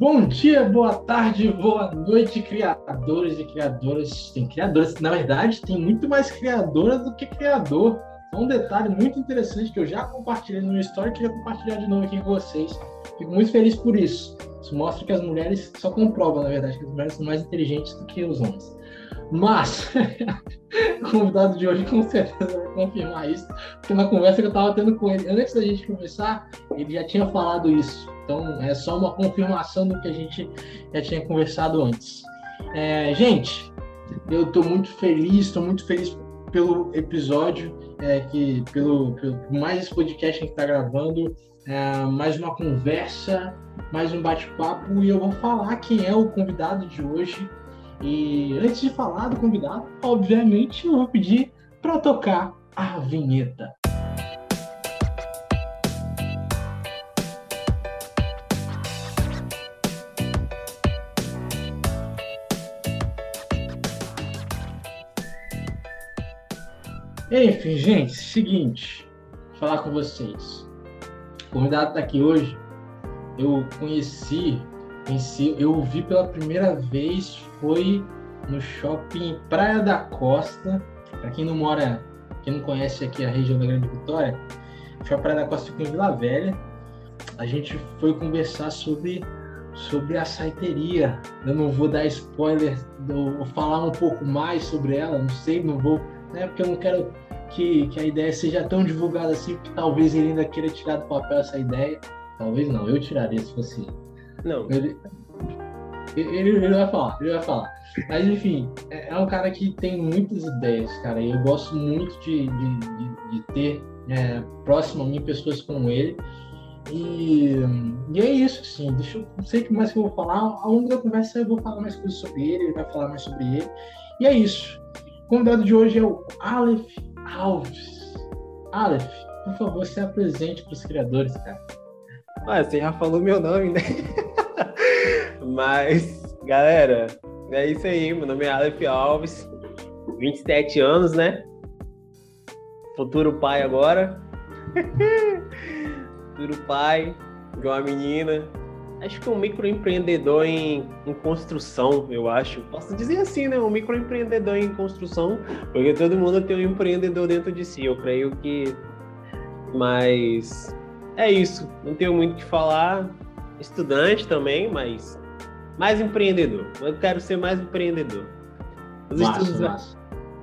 Bom dia, boa tarde, boa noite, criadores e criadoras. Tem criadores, na verdade, tem muito mais criadoras do que criador. É um detalhe muito interessante que eu já compartilhei no meu story e queria compartilhar de novo aqui com vocês. Fico muito feliz por isso. Isso mostra que as mulheres só comprovam, na verdade, que as mulheres são mais inteligentes do que os homens. Mas o convidado de hoje com certeza vai confirmar isso, porque na conversa que eu estava tendo com ele antes da gente começar, ele já tinha falado isso. Então é só uma confirmação do que a gente já tinha conversado antes. É, gente, eu estou muito feliz, estou muito feliz pelo episódio, é, que pelo, pelo mais esse podcast que está gravando, é, mais uma conversa, mais um bate-papo e eu vou falar quem é o convidado de hoje. E antes de falar do convidado, obviamente eu vou pedir para tocar a vinheta. Enfim, gente, seguinte, vou falar com vocês. O convidado está aqui hoje. Eu conheci, conheci, eu o vi pela primeira vez foi no shopping Praia da Costa. Para quem não mora, quem não conhece aqui a região da Grande Vitória, o shopping Praia da Costa fica em Vila Velha. A gente foi conversar sobre sobre a saiteria. Eu não vou dar spoiler, vou falar um pouco mais sobre ela, não sei, não vou, né? Porque eu não quero que, que a ideia seja tão divulgada assim, porque talvez ele ainda queira tirar do papel essa ideia. Talvez não, eu tiraria se fosse. Não. Ele, ele vai falar, ele vai falar. Mas enfim, é, é um cara que tem muitas ideias, cara. Eu gosto muito de, de, de, de ter é, próximo a mim pessoas como ele. E, e é isso, assim. Deixa eu não sei o que mais que eu vou falar. Ao longo da conversa eu vou falar mais coisas sobre ele, ele vai falar mais sobre ele. E é isso. O convidado de hoje é o Aleph Alves. Aleph, por favor, se apresente para os criadores, cara. Ah, você já falou meu nome, né? Mas, galera, é isso aí. Meu nome é Aleph Alves, 27 anos, né? Futuro pai agora. Futuro pai de uma menina. Acho que um microempreendedor em, em construção, eu acho. Posso dizer assim, né? Um microempreendedor em construção, porque todo mundo tem um empreendedor dentro de si. Eu creio que. Mas é isso. Não tenho muito o que falar. Estudante também, mas mais empreendedor. Eu quero ser mais empreendedor. Os massa, estudos. Massa.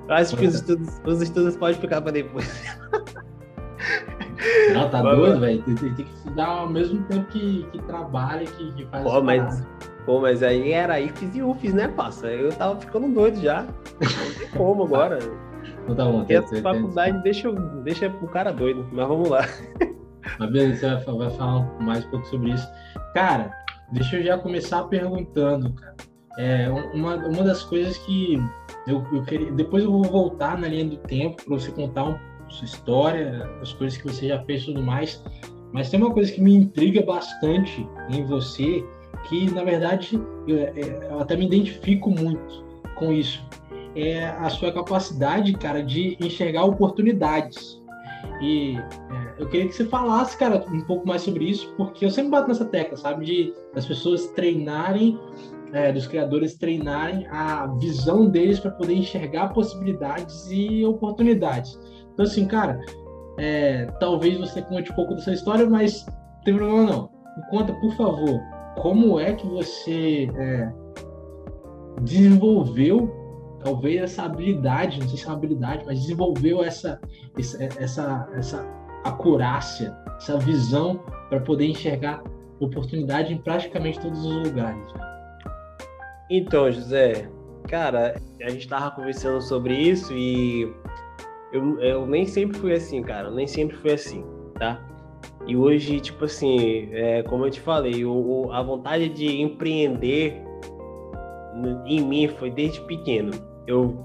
Eu acho que os estudos, os estudos podem ficar para depois. Não, tá doido, velho. Tem, tem, que estudar ao mesmo tempo que, que trabalha, que, que faz. Pô, mas, pô, mas aí era IFES e UFES, né, passa? Eu tava ficando doido já. Não tem como agora. Então tá bom, essa faculdade deixa, deixa o cara doido, mas vamos lá. Mas beleza, você vai, vai falar mais um pouco sobre isso. Cara, deixa eu já começar perguntando, cara. É, uma, uma das coisas que eu, eu queria. Depois eu vou voltar na linha do tempo para você contar um sua história, as coisas que você já fez e tudo mais. Mas tem uma coisa que me intriga bastante em você, que na verdade eu, é, eu até me identifico muito com isso. É a sua capacidade, cara, de enxergar oportunidades. E é, eu queria que você falasse, cara, um pouco mais sobre isso, porque eu sempre bato nessa tecla, sabe? De as pessoas treinarem, é, dos criadores treinarem a visão deles para poder enxergar possibilidades e oportunidades. Então, assim, cara, é, talvez você conte um pouco dessa história, mas não tem problema não. Me conta, por favor, como é que você é, desenvolveu talvez essa habilidade, não sei se é uma habilidade, mas desenvolveu essa, essa, essa, essa acurácia, essa visão para poder enxergar oportunidade em praticamente todos os lugares. Então, José, cara, a gente estava conversando sobre isso e eu, eu nem sempre fui assim, cara. Nem sempre fui assim, tá? E hoje, tipo assim, é, como eu te falei, o, a vontade de empreender em mim foi desde pequeno. Eu,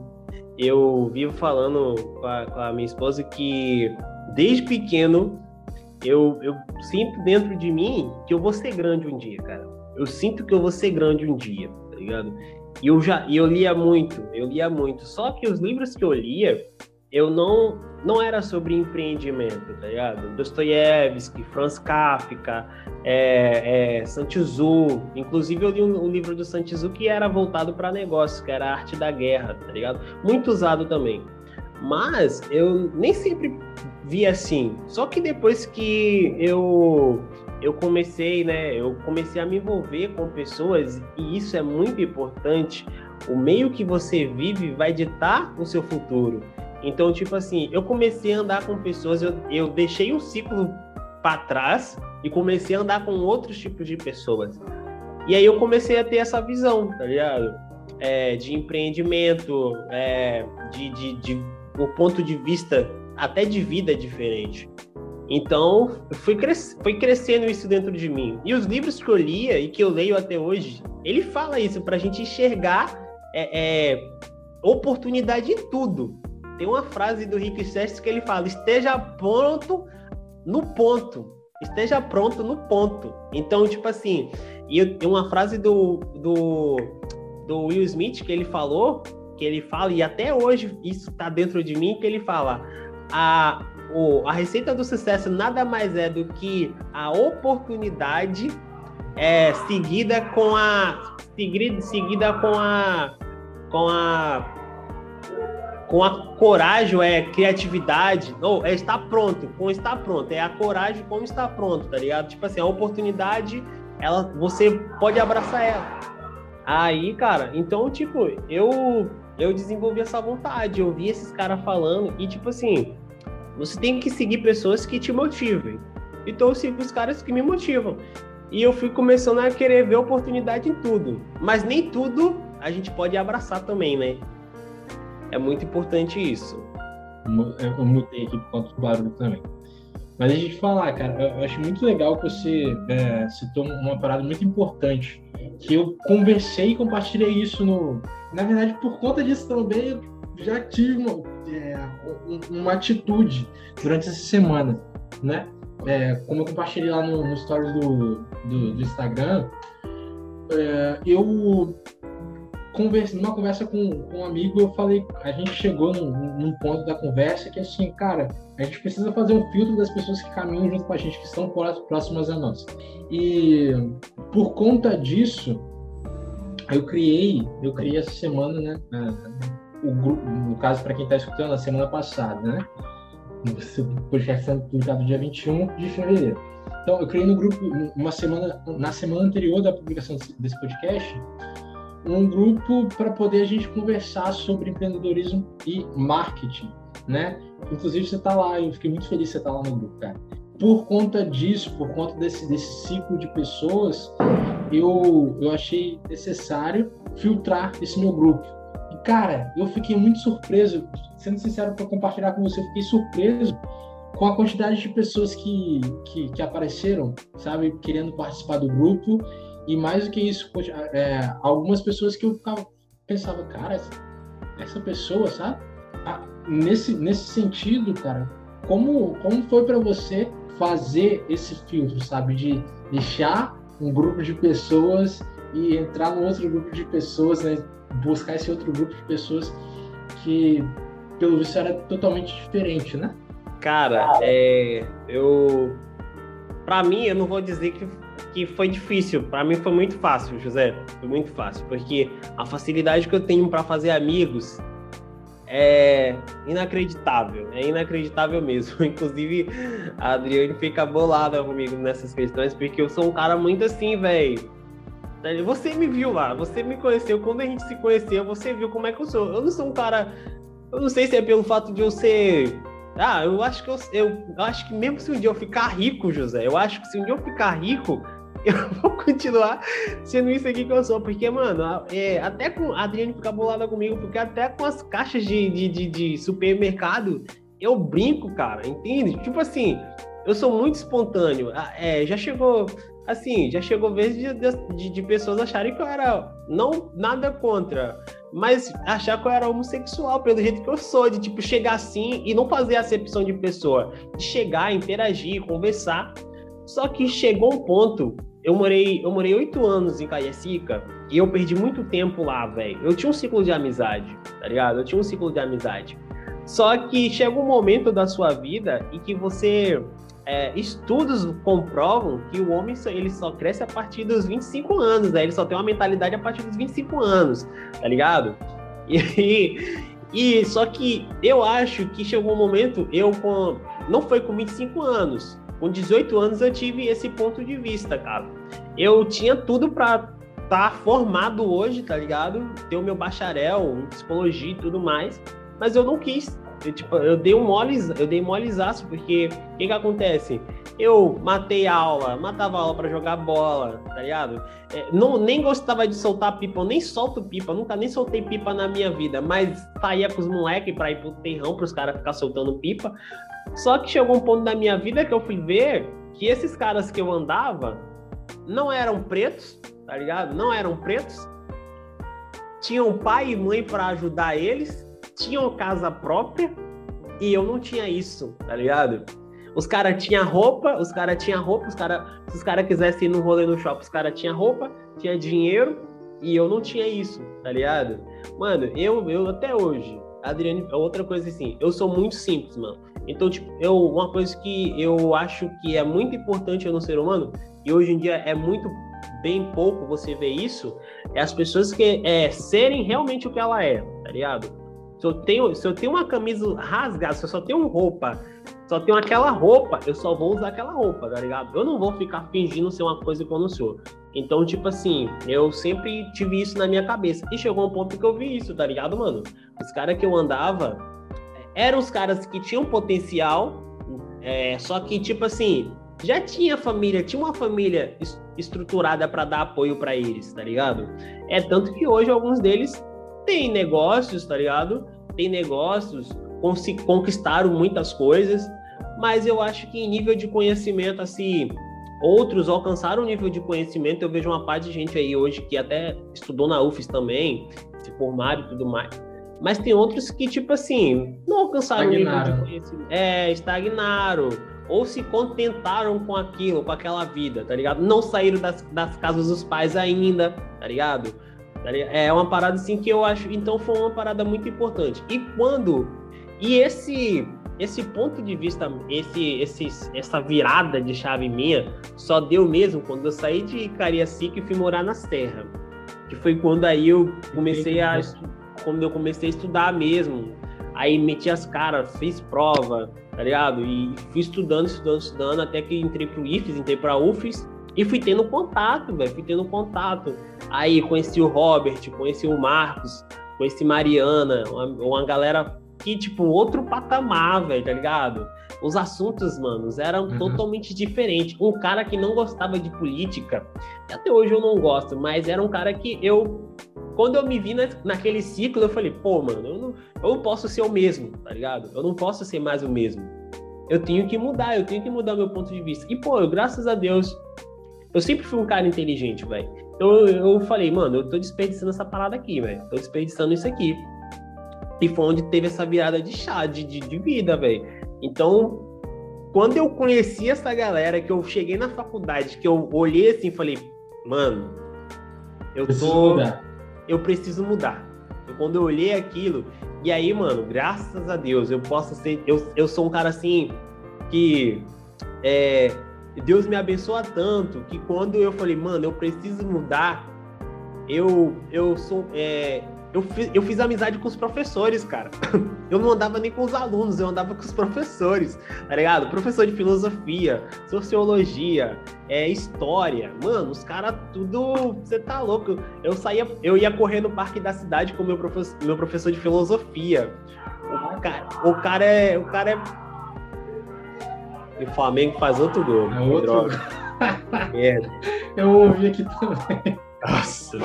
eu vivo falando com a, com a minha esposa que desde pequeno eu, eu sinto dentro de mim que eu vou ser grande um dia, cara. Eu sinto que eu vou ser grande um dia, tá ligado? E eu já eu lia muito, eu lia muito. Só que os livros que eu lia, eu não não era sobre empreendimento, tá ligado? Dostoiévski, Franz Kafka, é, é, Santizu. Inclusive, eu li um, um livro do Santizu que era voltado para negócio, que era a arte da guerra, tá ligado? Muito usado também. Mas eu nem sempre vi assim. Só que depois que eu eu comecei, né? Eu comecei a me envolver com pessoas e isso é muito importante. O meio que você vive vai ditar o seu futuro. Então, tipo assim, eu comecei a andar com pessoas, eu, eu deixei um ciclo para trás e comecei a andar com outros tipos de pessoas. E aí eu comecei a ter essa visão, tá ligado? É, de empreendimento, é, de, de, de um ponto de vista até de vida diferente. Então, foi, cres foi crescendo isso dentro de mim. E os livros que eu lia e que eu leio até hoje, ele fala isso para a gente enxergar é, é, oportunidade em tudo. Tem uma frase do Rick Sestes que ele fala: esteja pronto no ponto. Esteja pronto no ponto. Então, tipo assim, e tem uma frase do, do, do Will Smith que ele falou, que ele fala, e até hoje isso está dentro de mim, que ele fala: a, o, a receita do sucesso nada mais é do que a oportunidade é, seguida com a seguida, seguida com a com a com a coragem, é criatividade, ou é estar pronto, com estar pronto, é a coragem como estar pronto, tá ligado? Tipo assim, a oportunidade, ela, você pode abraçar ela. Aí, cara, então, tipo, eu eu desenvolvi essa vontade, eu vi esses caras falando e, tipo assim, você tem que seguir pessoas que te motivem. Então eu sigo os caras que me motivam. E eu fui começando a querer ver oportunidade em tudo. Mas nem tudo a gente pode abraçar também, né? É muito importante isso. Eu mutei aqui por conta do barulho também. Mas a gente falar, cara, eu acho muito legal que você é, citou uma parada muito importante. Que eu conversei e compartilhei isso no. Na verdade, por conta disso também, eu já tive uma, é, uma atitude durante essa semana, né? É, como eu compartilhei lá no, no stories do, do, do Instagram, é, eu conversa, numa conversa com, com, um amigo, eu falei, a gente chegou num, num, ponto da conversa que assim, cara, a gente precisa fazer um filtro das pessoas que caminham junto com a gente, que estão próximas a nós. E por conta disso, eu criei, eu criei essa semana, né? O grupo, no caso, para quem está escutando, na semana passada, né? O podcast sendo publicado dia 21 de fevereiro. Então, eu criei no grupo, uma semana, na semana anterior da publicação desse podcast, um grupo para poder a gente conversar sobre empreendedorismo e marketing, né? Inclusive você está lá, eu fiquei muito feliz você tá lá no grupo, cara. Por conta disso, por conta desse, desse ciclo de pessoas, eu, eu achei necessário filtrar esse meu grupo. E, cara, eu fiquei muito surpreso, sendo sincero para compartilhar com você, eu fiquei surpreso com a quantidade de pessoas que, que, que apareceram, sabe, querendo participar do grupo e mais do que isso, é, algumas pessoas que eu ficava, pensava, cara, essa pessoa, sabe? Ah, nesse, nesse sentido, cara, como, como foi para você fazer esse filtro, sabe? De deixar um grupo de pessoas e entrar no outro grupo de pessoas, né? Buscar esse outro grupo de pessoas que, pelo visto, era totalmente diferente, né? Cara, é, eu. Pra mim, eu não vou dizer que que foi difícil. Para mim foi muito fácil, José. Foi muito fácil, porque a facilidade que eu tenho para fazer amigos é inacreditável. É inacreditável mesmo. Inclusive, a Adriane fica bolada comigo nessas questões, porque eu sou um cara muito assim, velho. Você me viu lá, você me conheceu. Quando a gente se conheceu, você viu como é que eu sou. Eu não sou um cara. Eu não sei se é pelo fato de eu ser ah, eu acho que eu, eu, eu, acho que mesmo se um dia eu ficar rico, José, eu acho que se um dia eu ficar rico, eu vou continuar sendo isso aqui que eu sou. Porque, mano, é, até com a Adriane fica bolada comigo, porque até com as caixas de, de, de, de supermercado eu brinco, cara, entende? Tipo assim, eu sou muito espontâneo. Ah, é, já chegou, assim, já chegou vezes de, de, de, pessoas acharem que eu era não nada contra, mas achar que eu era homossexual pelo jeito que eu sou, de tipo chegar assim e não fazer acepção de pessoa, de chegar, interagir, conversar. Só que chegou um ponto eu morei eu morei oito anos em Caiacica e eu perdi muito tempo lá, velho. Eu tinha um ciclo de amizade, tá ligado? Eu tinha um ciclo de amizade. Só que chega um momento da sua vida em que você é, estudos comprovam que o homem só, ele só cresce a partir dos 25 anos, né? Ele só tem uma mentalidade a partir dos 25 anos, tá ligado? E, e só que eu acho que chegou um momento, eu com não foi com 25 anos, com 18 anos eu tive esse ponto de vista, cara. Eu tinha tudo para estar tá formado hoje, tá ligado? Ter o meu bacharel em psicologia e tudo mais, mas eu não quis eu, tipo, eu dei um mole, eu dei molezaço, porque o que que acontece? Eu matei aula, matava aula para jogar bola, tá ligado? É, não, nem gostava de soltar pipa, eu nem solto pipa, nunca nem soltei pipa na minha vida, mas saía com os moleques pra ir pro terrão pros caras ficar soltando pipa. Só que chegou um ponto da minha vida que eu fui ver que esses caras que eu andava não eram pretos, tá ligado? Não eram pretos. Tinham pai e mãe para ajudar eles tinham casa própria e eu não tinha isso, tá ligado? Os caras tinham roupa, os caras tinham roupa, os cara, se os caras quisessem ir no rolê no shopping, os caras tinham roupa, tinha dinheiro e eu não tinha isso, tá ligado? Mano, eu, eu até hoje, Adriane, outra coisa assim, eu sou muito simples, mano. Então, tipo, eu, uma coisa que eu acho que é muito importante no ser humano, e hoje em dia é muito bem pouco você vê isso, é as pessoas que é, serem realmente o que ela é, tá ligado? Se eu tenho, se eu tenho uma camisa rasgada, se eu só tenho roupa, só tenho aquela roupa, eu só vou usar aquela roupa, tá ligado? Eu não vou ficar fingindo ser uma coisa que eu não sou. Então, tipo assim, eu sempre tive isso na minha cabeça. E chegou um ponto que eu vi isso, tá ligado, mano? Os caras que eu andava eram os caras que tinham potencial, é, só que, tipo assim, já tinha família, tinha uma família estruturada para dar apoio para eles, tá ligado? É tanto que hoje alguns deles têm negócios, tá ligado? tem negócios, conquistaram muitas coisas, mas eu acho que em nível de conhecimento, assim, outros alcançaram um nível de conhecimento. Eu vejo uma parte de gente aí hoje que até estudou na UFES também, se formaram e tudo mais. Mas tem outros que, tipo assim, não alcançaram o nível de conhecimento. É, estagnaram. Ou se contentaram com aquilo, com aquela vida, tá ligado? Não saíram das, das casas dos pais ainda, tá ligado? Tá é uma parada assim que eu acho. Então foi uma parada muito importante. E quando. E esse esse ponto de vista, esse, esse, essa virada de chave minha, só deu mesmo quando eu saí de Cariacica e fui morar nas terras. Que foi quando aí eu comecei a. Quando eu comecei a estudar mesmo. Aí meti as caras, fiz prova, tá ligado? E fui estudando, estudando, estudando, até que entrei pro IFES, entrei pra UFES. E fui tendo contato, velho, fui tendo contato. Aí conheci o Robert, conheci o Marcos, conheci Mariana, uma, uma galera que, tipo, outro patamar, velho, tá ligado? Os assuntos, manos, eram uhum. totalmente diferentes. Um cara que não gostava de política, até hoje eu não gosto, mas era um cara que eu. Quando eu me vi na, naquele ciclo, eu falei, pô, mano, eu não, eu não posso ser o mesmo, tá ligado? Eu não posso ser mais o mesmo. Eu tenho que mudar, eu tenho que mudar meu ponto de vista. E, pô, eu, graças a Deus, eu sempre fui um cara inteligente, velho. Então eu, eu falei, mano, eu tô desperdiçando essa parada aqui, velho. Tô desperdiçando isso aqui. E foi onde teve essa virada de chá, de, de, de vida, velho. Então, quando eu conheci essa galera, que eu cheguei na faculdade, que eu olhei assim e falei, mano, eu tô. Eu preciso mudar. Quando eu olhei aquilo, e aí, mano, graças a Deus, eu posso ser. Eu, eu sou um cara assim que. É, Deus me abençoa tanto que quando eu falei, mano, eu preciso mudar, eu, eu sou. É, eu, fiz, eu fiz amizade com os professores, cara. Eu não andava nem com os alunos, eu andava com os professores, tá ligado? Professor de filosofia, sociologia, é, história. Mano, os caras tudo. Você tá louco. Eu saía, eu ia correr no parque da cidade com meu professor, meu professor de filosofia. O cara, o cara é. O cara é e o Flamengo faz outro gol. É outro droga. Merda. Eu ouvi aqui também. Nossa.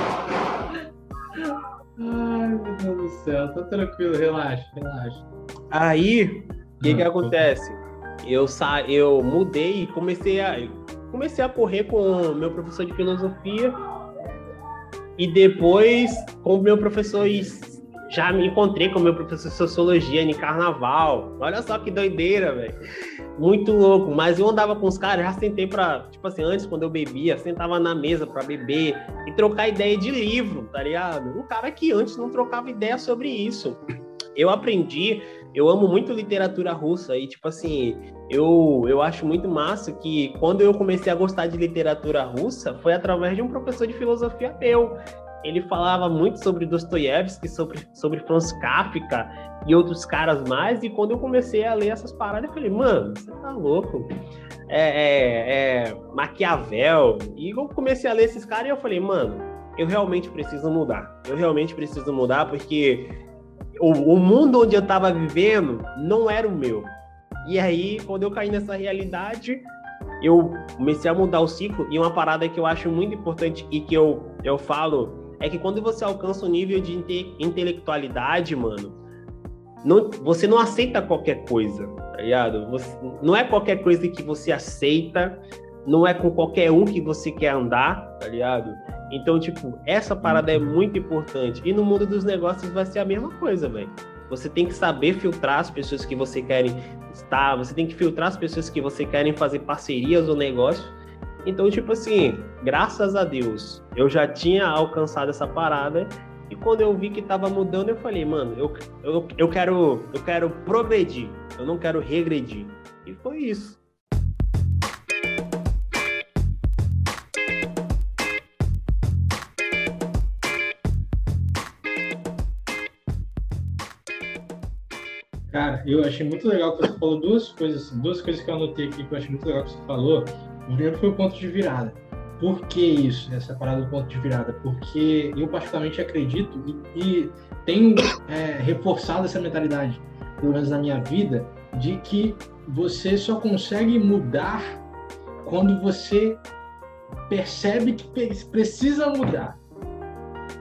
Ai, meu Deus do céu. Tá tranquilo, relaxa, relaxa. Aí, o que que ah, acontece? Eu, sa... eu mudei e comecei a... comecei a correr com o meu professor de filosofia e depois com o meu professor já me encontrei com meu professor de sociologia em carnaval. Olha só que doideira, velho muito louco, mas eu andava com os caras, já sentei para, tipo assim, antes quando eu bebia, sentava na mesa para beber e trocar ideia de livro, tá ligado? Um cara que antes não trocava ideia sobre isso. Eu aprendi, eu amo muito literatura russa e, tipo assim, eu, eu acho muito massa que quando eu comecei a gostar de literatura russa foi através de um professor de filosofia meu. Ele falava muito sobre Dostoiévski, sobre, sobre Franz Kafka e outros caras mais. E quando eu comecei a ler essas paradas, eu falei, mano, você tá louco? É, é, é Maquiavel. E eu comecei a ler esses caras e eu falei, mano, eu realmente preciso mudar. Eu realmente preciso mudar porque o, o mundo onde eu estava vivendo não era o meu. E aí, quando eu caí nessa realidade, eu comecei a mudar o ciclo. E uma parada que eu acho muito importante e que eu, eu falo é que quando você alcança um nível de inte intelectualidade, mano, não, você não aceita qualquer coisa, tá ligado? Você, não é qualquer coisa que você aceita, não é com qualquer um que você quer andar, tá ligado? Então, tipo, essa parada é muito importante. E no mundo dos negócios vai ser a mesma coisa, velho. Você tem que saber filtrar as pessoas que você querem estar, você tem que filtrar as pessoas que você querem fazer parcerias ou negócio. Então, tipo assim, graças a Deus, eu já tinha alcançado essa parada e quando eu vi que tava mudando, eu falei, mano, eu, eu, eu quero eu quero progredir, eu não quero regredir. E foi isso. Cara, eu achei muito legal que você falou duas coisas, duas coisas que eu anotei aqui que eu achei muito legal que você falou. O primeiro foi o ponto de virada. Por que isso, essa parada do ponto de virada? Porque eu particularmente acredito e, e tenho é, reforçado essa mentalidade, pelo menos na minha vida, de que você só consegue mudar quando você percebe que precisa mudar.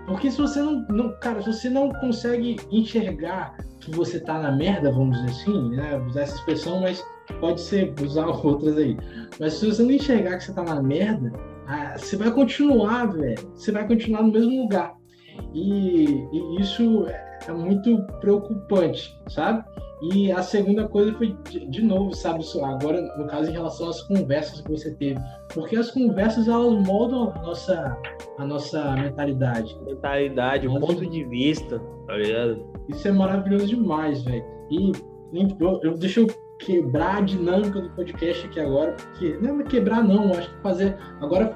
Porque se você não, não, cara, se você não consegue enxergar que você tá na merda, vamos dizer assim, né? Usar essa expressão, mas pode ser usar outras aí. Mas se você não enxergar que você tá na merda, ah, você vai continuar, velho. Você vai continuar no mesmo lugar. E, e isso é muito preocupante, sabe? E a segunda coisa foi, de, de, novo, sabe, agora no caso em relação às conversas que você teve. Porque as conversas, elas moldam a nossa, a nossa mentalidade. Mentalidade, o ponto de vista, tá ligado? Isso é maravilhoso demais, velho. E eu, eu, deixa eu quebrar a dinâmica do podcast aqui agora, porque não é quebrar não, acho que fazer agora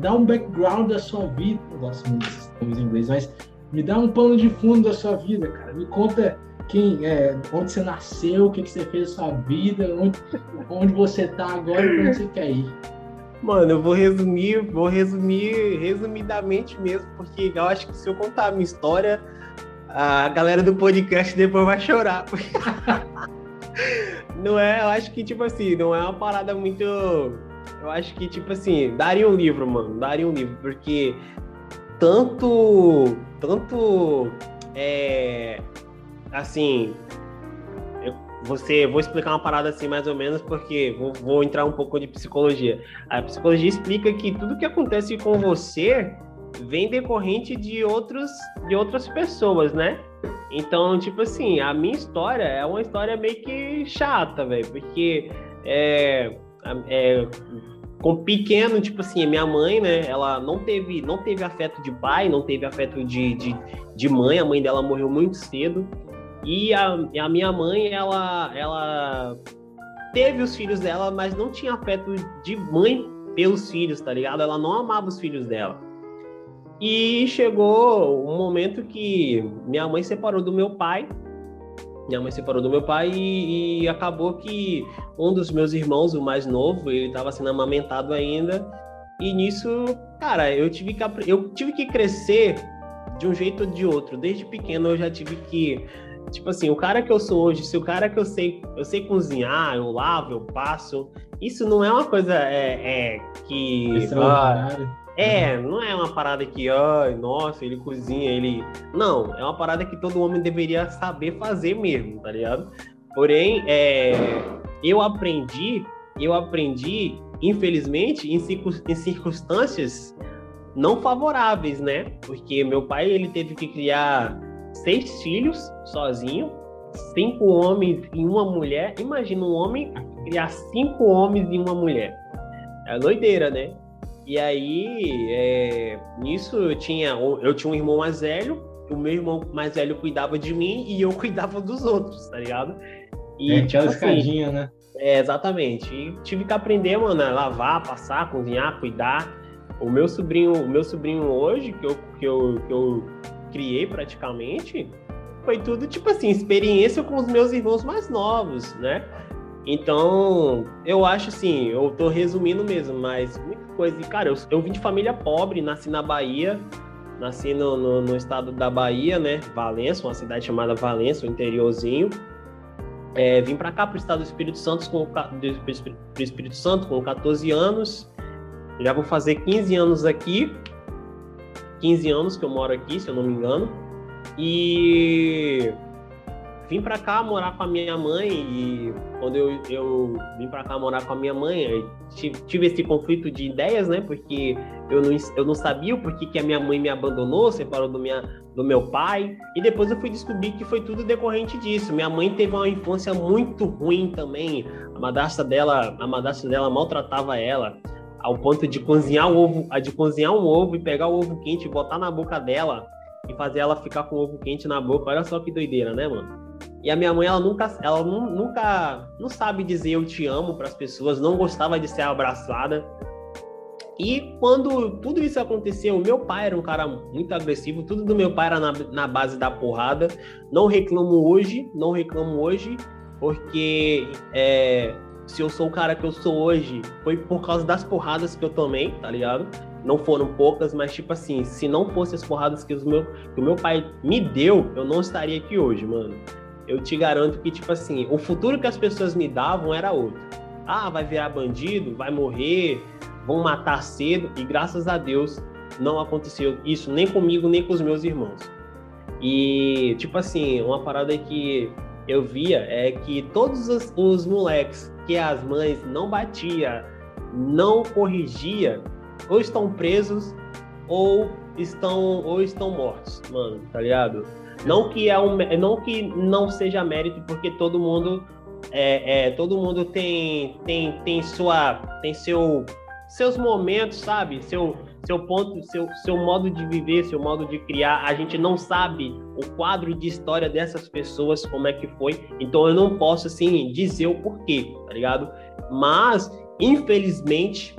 dar um background da sua vida, eu gosto muito desses termos em inglês, mas me dá um pano de fundo da sua vida, cara. Me conta quem, é, onde você nasceu, o que, que você fez na sua vida, onde, onde você tá agora e onde você quer ir. Mano, eu vou resumir, vou resumir resumidamente mesmo, porque eu acho que se eu contar a minha história, a galera do podcast depois vai chorar. não é, eu acho que, tipo assim, não é uma parada muito. Eu acho que, tipo assim, daria um livro, mano, daria um livro, porque tanto. Tanto. É, assim, você, vou explicar uma parada assim mais ou menos, porque vou, vou entrar um pouco de psicologia. A psicologia explica que tudo que acontece com você vem decorrente de outros de outras pessoas, né? Então, tipo assim, a minha história é uma história meio que chata, velho, porque é, é, com pequeno, tipo assim, minha mãe, né, ela não teve, não teve afeto de pai, não teve afeto de, de, de mãe, a mãe dela morreu muito cedo, e a, a minha mãe, ela, ela teve os filhos dela, mas não tinha afeto de mãe pelos filhos, tá ligado? Ela não amava os filhos dela. E chegou um momento que minha mãe separou do meu pai. Minha mãe separou do meu pai e, e acabou que um dos meus irmãos, o mais novo, ele estava sendo amamentado ainda. E nisso, cara, eu tive que eu tive que crescer de um jeito ou de outro. Desde pequeno eu já tive que Tipo assim, o cara que eu sou hoje, se o cara que eu sei, eu sei cozinhar, eu lavo, eu passo, isso não é uma coisa é, é que. É, não é uma parada que, ai, nossa, ele cozinha, ele. Não, é uma parada que todo homem deveria saber fazer mesmo, tá ligado? Porém, é, eu aprendi, eu aprendi, infelizmente, em, em circunstâncias não favoráveis, né? Porque meu pai ele teve que criar seis filhos sozinho, cinco homens e uma mulher. Imagina um homem criar cinco homens e uma mulher. É doideira, né? E aí, é, nisso eu tinha, eu tinha um irmão mais velho o meu irmão mais velho cuidava de mim e eu cuidava dos outros, tá ligado? E, é, tinha tipo, assim, escadinha, né? É, exatamente. E tive que aprender, mano, a lavar, passar, cozinhar, cuidar. O meu sobrinho, o meu sobrinho hoje, que eu, que eu, que eu criei praticamente, foi tudo, tipo assim, experiência com os meus irmãos mais novos, né? Então, eu acho assim, eu tô resumindo mesmo, mas muita coisa. E, cara, eu, eu vim de família pobre, nasci na Bahia, nasci no, no, no, estado da Bahia, né? Valença, uma cidade chamada Valença, um interiorzinho. É, vim para cá, para o estado do Espírito Santo, com, do Espírito Santo, com 14 anos. Já vou fazer 15 anos aqui. 15 anos que eu moro aqui, se eu não me engano. E vim para cá morar com a minha mãe e quando eu, eu vim para cá morar com a minha mãe, tive, tive, esse conflito de ideias, né? Porque eu não, eu não sabia o porquê que a minha mãe me abandonou, separou do, minha, do meu pai. E depois eu fui descobrir que foi tudo decorrente disso. Minha mãe teve uma infância muito ruim também. A madrasta dela, a madrasta dela maltratava ela ao ponto de cozinhar o ovo, de cozinhar um ovo e pegar o ovo quente e botar na boca dela e fazer ela ficar com o ovo quente na boca. Olha só que doideira, né, mano? E a minha mãe, ela nunca, ela nunca, não sabe dizer eu te amo para as pessoas, não gostava de ser abraçada. E quando tudo isso aconteceu, meu pai era um cara muito agressivo, tudo do meu pai era na, na base da porrada. Não reclamo hoje, não reclamo hoje, porque é, se eu sou o cara que eu sou hoje, foi por causa das porradas que eu tomei, tá ligado? Não foram poucas, mas tipo assim, se não fosse as porradas que, meu, que o meu pai me deu, eu não estaria aqui hoje, mano eu te garanto que, tipo assim, o futuro que as pessoas me davam era outro. Ah, vai virar bandido, vai morrer, vão matar cedo, e graças a Deus não aconteceu isso nem comigo, nem com os meus irmãos. E, tipo assim, uma parada que eu via é que todos os, os moleques que as mães não batia, não corrigia, ou estão presos ou estão ou estão mortos, mano, tá ligado? Não que é um, não que não seja mérito, porque todo mundo é, é, todo mundo tem tem tem sua tem seu seus momentos, sabe? Seu seu ponto, seu seu modo de viver, seu modo de criar. A gente não sabe o quadro de história dessas pessoas como é que foi. Então eu não posso assim dizer o porquê, tá ligado? Mas infelizmente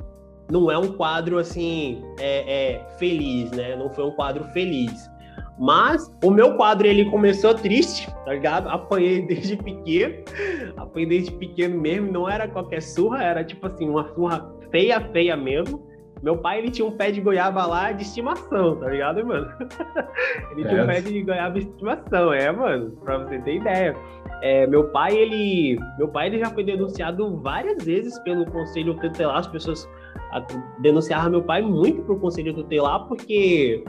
não é um quadro assim é, é, feliz, né? Não foi um quadro feliz. Mas o meu quadro ele começou triste, tá ligado? Apanhei desde pequeno, apanhei desde pequeno mesmo, não era qualquer surra, era tipo assim, uma surra feia, feia mesmo. Meu pai ele tinha um pé de goiaba lá de estimação, tá ligado, mano? ele é. tinha um pé de goiaba de estimação, é, mano, pra você ter ideia. É, meu pai, ele. Meu pai ele já foi denunciado várias vezes pelo conselho tutelar, as pessoas denunciaram meu pai muito pro conselho tutelar, porque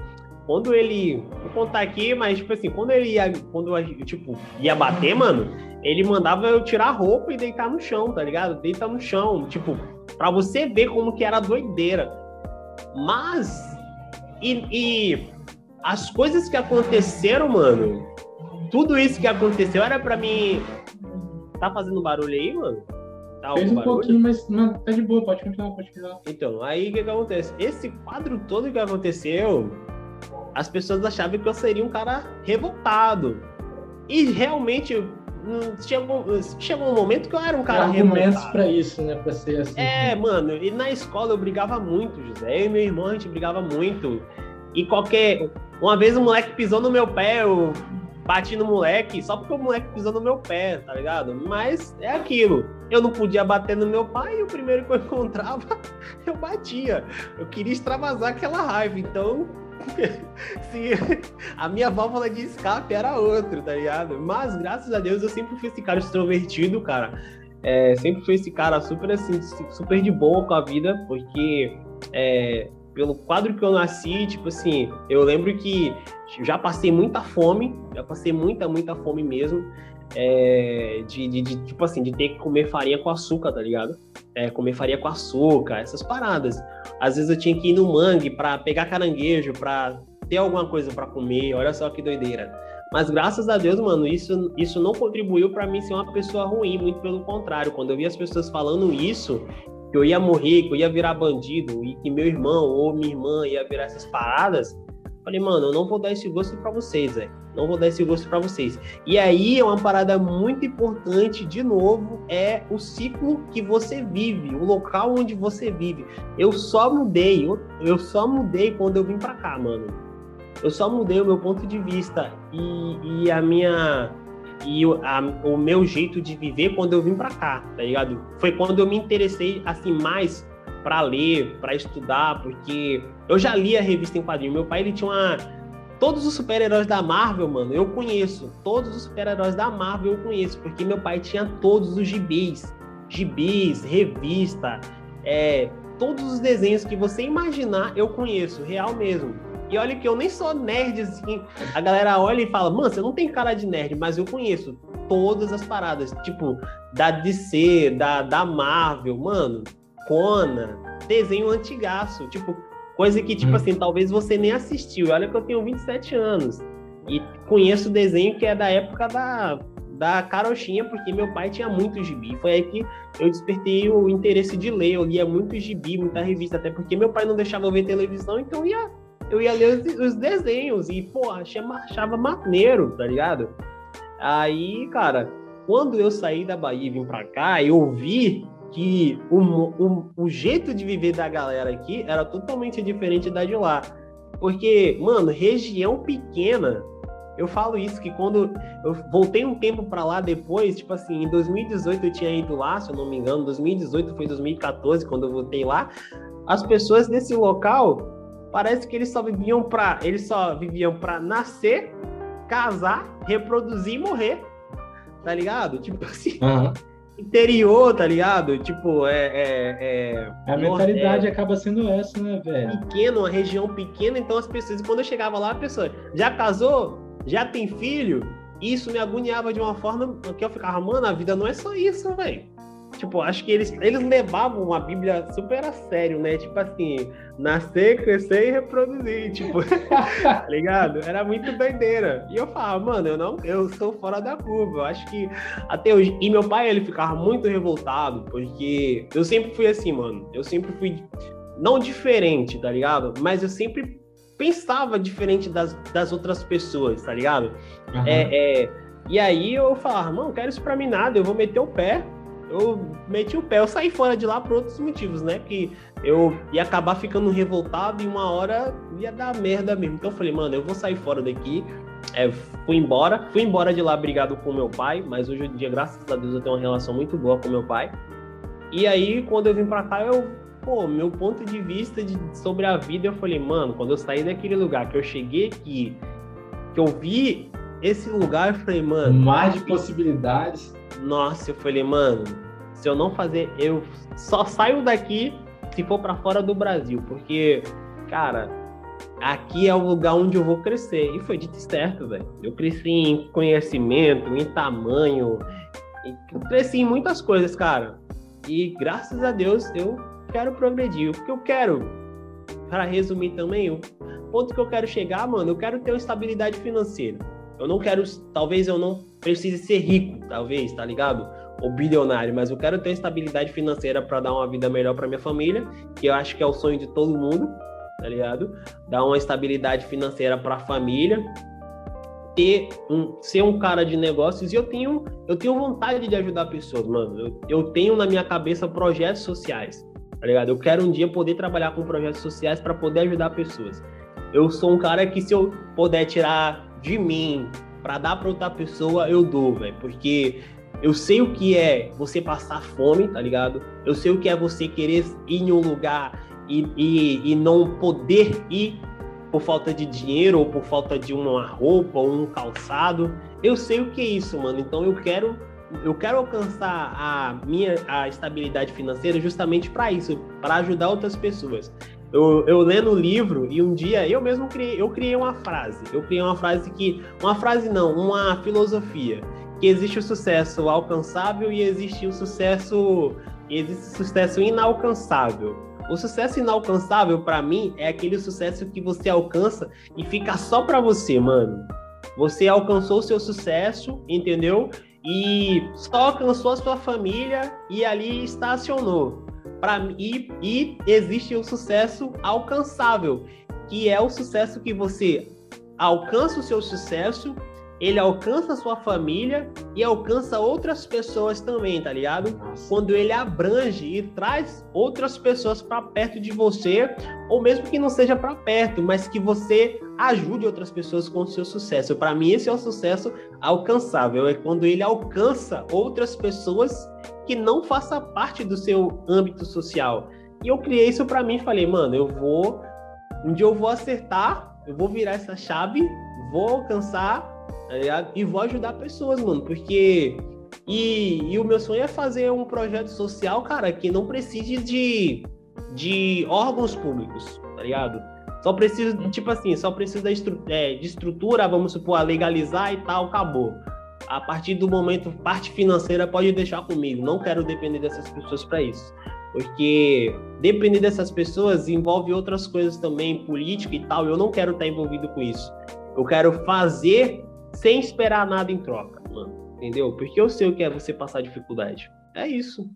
quando ele. Vou contar aqui, mas, tipo assim, quando ele ia. Quando tipo, ia bater, mano, ele mandava eu tirar a roupa e deitar no chão, tá ligado? Deitar no chão. Tipo, pra você ver como que era doideira. Mas. E, e as coisas que aconteceram, mano. Tudo isso que aconteceu era para mim. Tá fazendo barulho aí, mano? Tá Fez um barulho? pouquinho, mas não, tá de boa, pode continuar, pode continuar. Então, aí o que, que acontece? Esse quadro todo que aconteceu as pessoas achavam que eu seria um cara revoltado. E realmente chegou, chegou um momento que eu era um cara Tem argumentos para isso, né? Pra ser assim. É, mano, e na escola eu brigava muito, José. Eu e meu irmão, a gente brigava muito. E qualquer. Uma vez o moleque pisou no meu pé, eu bati no moleque só porque o moleque pisou no meu pé, tá ligado? Mas é aquilo. Eu não podia bater no meu pai e o primeiro que eu encontrava, eu batia. Eu queria extravasar aquela raiva. Então, Sim, a minha válvula de escape era outra, tá ligado? Mas graças a Deus eu sempre fui esse cara extrovertido, cara. É, sempre fui esse cara super assim, super de boa com a vida, porque é, pelo quadro que eu nasci, tipo assim, eu lembro que já passei muita fome, já passei muita, muita fome mesmo. É, de, de, de, tipo assim, de ter que comer farinha com açúcar, tá ligado? É, comer farinha com açúcar, essas paradas. Às vezes eu tinha que ir no mangue para pegar caranguejo, para ter alguma coisa para comer. Olha só que doideira. Mas graças a Deus, mano, isso, isso não contribuiu para mim ser uma pessoa ruim, muito pelo contrário. Quando eu vi as pessoas falando isso, que eu ia morrer, que eu ia virar bandido, e que meu irmão ou minha irmã ia virar essas paradas, Falei, mano, eu não vou dar esse gosto para vocês, velho. Não vou dar esse gosto para vocês. E aí é uma parada muito importante, de novo, é o ciclo que você vive, o local onde você vive. Eu só mudei, eu, só mudei quando eu vim para cá, mano. Eu só mudei o meu ponto de vista e, e a minha e a, o meu jeito de viver quando eu vim para cá, tá ligado? Foi quando eu me interessei assim mais para ler, para estudar, porque eu já li a revista em quadrinho. Meu pai ele tinha uma todos os super-heróis da Marvel, mano, eu conheço. Todos os super-heróis da Marvel eu conheço, porque meu pai tinha todos os gibis, gibis, revista, é, todos os desenhos que você imaginar eu conheço, real mesmo. E olha que eu nem sou nerd, assim. A galera olha e fala, mano, você não tem cara de nerd, mas eu conheço todas as paradas. Tipo, da DC, da, da Marvel, mano, Conan, desenho antigaço. Tipo, coisa que, tipo hum. assim, talvez você nem assistiu. Olha que eu tenho 27 anos. E conheço desenho que é da época da, da carochinha, porque meu pai tinha muito gibi. Foi aí que eu despertei o interesse de ler. Eu lia muito gibi, muita revista, até porque meu pai não deixava eu ver televisão, então ia eu ia ler os, os desenhos e, pô, achava, achava maneiro, tá ligado? Aí, cara, quando eu saí da Bahia e vim pra cá, eu vi que o, o, o jeito de viver da galera aqui era totalmente diferente da de lá. Porque, mano, região pequena, eu falo isso que quando eu voltei um tempo para lá depois, tipo assim, em 2018 eu tinha ido lá, se eu não me engano, 2018 foi 2014 quando eu voltei lá, as pessoas desse local parece que eles só viviam para eles só viviam para nascer, casar, reproduzir e morrer. Tá ligado? Tipo assim. Uhum. Interior, tá ligado? Tipo, é. é, é a mentalidade é, acaba sendo essa, né, velho? Pequeno, uma região pequena, então as pessoas, quando eu chegava lá, a pessoa já casou, já tem filho, isso me agoniava de uma forma que eu ficava, mano, a vida não é só isso, velho. Tipo, acho que eles, eles levavam a Bíblia super a sério, né? Tipo assim, nascer, crescer e reproduzir, tipo, tá ligado? Era muito doideira. E eu falava, mano, eu não, eu sou fora da curva. Eu acho que até hoje. E meu pai, ele ficava muito revoltado, porque eu sempre fui assim, mano. Eu sempre fui não diferente, tá ligado? Mas eu sempre pensava diferente das, das outras pessoas, tá ligado? Uhum. É, é, e aí eu falava, mano, não quero isso pra mim nada, eu vou meter o pé eu meti o pé, eu saí fora de lá por outros motivos, né? Que eu ia acabar ficando revoltado e uma hora ia dar merda mesmo. Então eu falei, mano, eu vou sair fora daqui. É, fui embora, fui embora de lá brigado com meu pai, mas hoje em dia, graças a Deus, eu tenho uma relação muito boa com meu pai. E aí, quando eu vim pra cá, eu, pô, meu ponto de vista de, sobre a vida, eu falei, mano, quando eu saí daquele lugar, que eu cheguei aqui, que eu vi esse lugar, eu falei, mano. Mais de possibilidades. Nossa, eu falei, mano, se eu não fazer, eu só saio daqui se for para fora do Brasil, porque, cara, aqui é o lugar onde eu vou crescer. E foi dito certo, velho. Eu cresci em conhecimento, em tamanho, cresci em muitas coisas, cara. E graças a Deus eu quero progredir. O que eu quero, para resumir também, o ponto que eu quero chegar, mano, eu quero ter uma estabilidade financeira. Eu não quero, talvez eu não precise ser rico, talvez, tá ligado? Ou bilionário, mas eu quero ter estabilidade financeira para dar uma vida melhor para minha família, que eu acho que é o sonho de todo mundo, tá ligado? Dar uma estabilidade financeira para a família, ter um, ser um cara de negócios e eu tenho eu tenho vontade de ajudar pessoas, mano. Eu, eu tenho na minha cabeça projetos sociais, tá ligado? Eu quero um dia poder trabalhar com projetos sociais para poder ajudar pessoas. Eu sou um cara que se eu puder tirar de mim para dar para outra pessoa, eu dou, velho. Porque eu sei o que é você passar fome, tá ligado? Eu sei o que é você querer ir em um lugar e, e, e não poder ir por falta de dinheiro ou por falta de uma roupa ou um calçado. Eu sei o que é isso, mano. Então eu quero eu quero alcançar a minha a estabilidade financeira justamente para isso, para ajudar outras pessoas. Eu, eu lendo o livro e um dia eu mesmo criei, eu criei uma frase. Eu criei uma frase que. Uma frase não, uma filosofia. Que existe o sucesso alcançável e existe o sucesso. Existe o sucesso inalcançável. O sucesso inalcançável, para mim, é aquele sucesso que você alcança e fica só para você, mano. Você alcançou o seu sucesso, entendeu? E só alcançou a sua família e ali estacionou. Para e, e existe o um sucesso alcançável, que é o sucesso que você alcança o seu sucesso ele alcança sua família e alcança outras pessoas também, tá ligado? Nossa. Quando ele abrange e traz outras pessoas para perto de você, ou mesmo que não seja para perto, mas que você ajude outras pessoas com o seu sucesso. Para mim, esse é o sucesso alcançável, é quando ele alcança outras pessoas que não façam parte do seu âmbito social. E eu criei isso para mim, falei, mano, eu vou um dia eu vou acertar, eu vou virar essa chave, vou alcançar tá E vou ajudar pessoas, mano, porque. E, e o meu sonho é fazer um projeto social, cara, que não precise de, de órgãos públicos, tá ligado? Só precisa, tipo assim, só precisa de, estru é, de estrutura, vamos supor, legalizar e tal, acabou. A partir do momento, parte financeira pode deixar comigo. Não quero depender dessas pessoas para isso. Porque depender dessas pessoas envolve outras coisas também, política e tal. Eu não quero estar envolvido com isso. Eu quero fazer sem esperar nada em troca, mano. Entendeu? Porque eu sei o que é você passar dificuldade. É isso.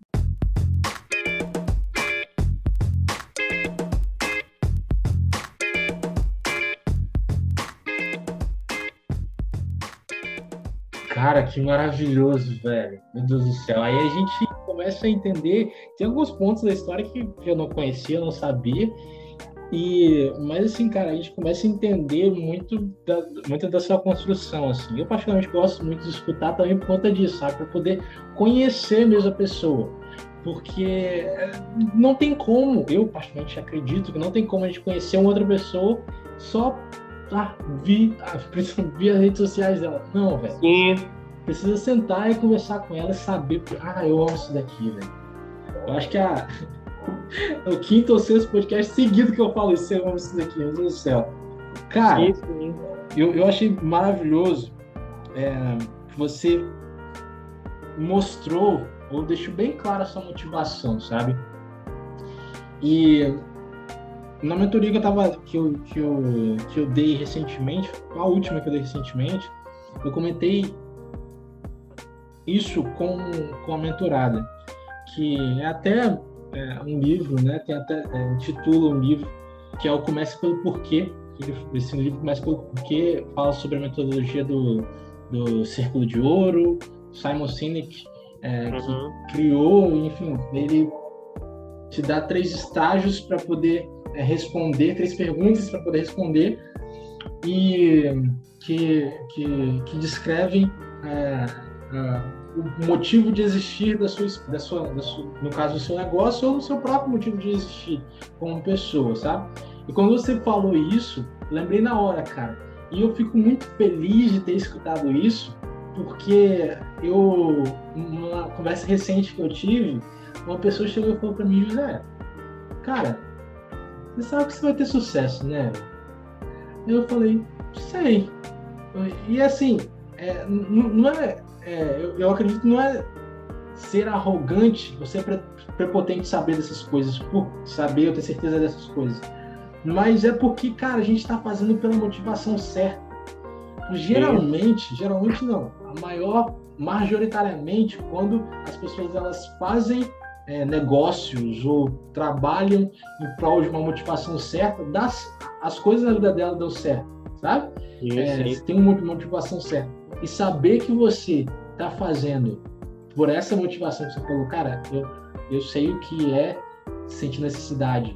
Cara, que maravilhoso, velho. Meu Deus do céu. Aí a gente começa a entender. Tem alguns pontos da história que eu não conhecia, não sabia. E, mas assim, cara, a gente começa a entender muito da, muito da sua construção, assim. Eu particularmente gosto muito de escutar também por conta disso, sabe? Para poder conhecer mesmo a pessoa. Porque é, não tem como, eu particularmente acredito que não tem como a gente conhecer uma outra pessoa só ah, vi, ah, vi as redes sociais dela. Não, velho. Sim. Precisa sentar e conversar com ela e saber, ah, eu amo isso daqui, velho. Eu acho que a é o quinto ou sexto podcast seguido que eu falo isso, amo isso daqui, meu Deus do céu. Cara, sim, sim. Eu, eu achei maravilhoso é, que você mostrou, ou deixou bem clara a sua motivação, sabe? E na mentoria que eu, tava, que eu, que eu, que eu dei recentemente, a última que eu dei recentemente, eu comentei isso com, com a mentorada, que é até é, um livro, né? Tem até é, intitula um livro que é o Comece pelo Porquê. Esse livro começa pelo porquê, fala sobre a metodologia do, do Círculo de Ouro, Simon Sinek, é, uhum. que criou, enfim, ele te dá três estágios para poder é, responder, três perguntas para poder responder e que, que, que descrevem é, o motivo de existir da sua, da sua, da sua, no caso do seu negócio ou o seu próprio motivo de existir como pessoa, sabe? E quando você falou isso, lembrei na hora, cara. E eu fico muito feliz de ter escutado isso, porque eu, numa conversa recente que eu tive, uma pessoa chegou e falou para mim, José, cara, você sabe que você vai ter sucesso, né? Eu falei, sei. E assim, é, não é é, eu, eu, acredito que não é ser arrogante ou ser prepotente saber dessas coisas, por saber ou ter certeza dessas coisas. Mas é porque, cara, a gente está fazendo pela motivação certa. Geralmente, geralmente não. A maior, majoritariamente, quando as pessoas elas fazem é, negócios ou trabalham em prol de uma motivação certa, das, as coisas na vida dela dão certo, sabe? Isso, é, tem uma motivação certa e saber que você está fazendo por essa motivação que você falou, cara, eu, eu sei o que é sentir necessidade,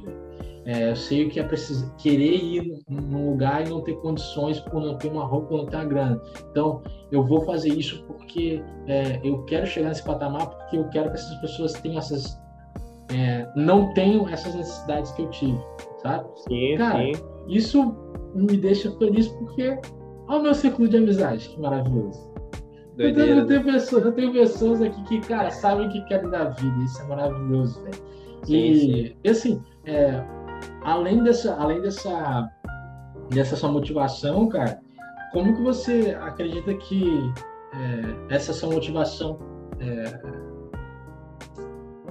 é, eu sei o que é precisar, querer ir num lugar e não ter condições por não ter uma roupa, por não ter uma grana. Então, eu vou fazer isso porque é, eu quero chegar nesse patamar, porque eu quero que essas pessoas tenham essas. É, não tenham essas necessidades que eu tive, sabe? Sim, Cara, sim. isso me deixa feliz porque Olha o meu círculo de amizade, que maravilhoso. Eu tenho, eu, tenho pessoas, eu tenho pessoas aqui que, cara, sabem o que querem da vida. Isso é maravilhoso, velho. E, e, assim, é, além dessa, além dessa, dessa sua motivação, cara, como que você acredita que é, essa sua motivação é,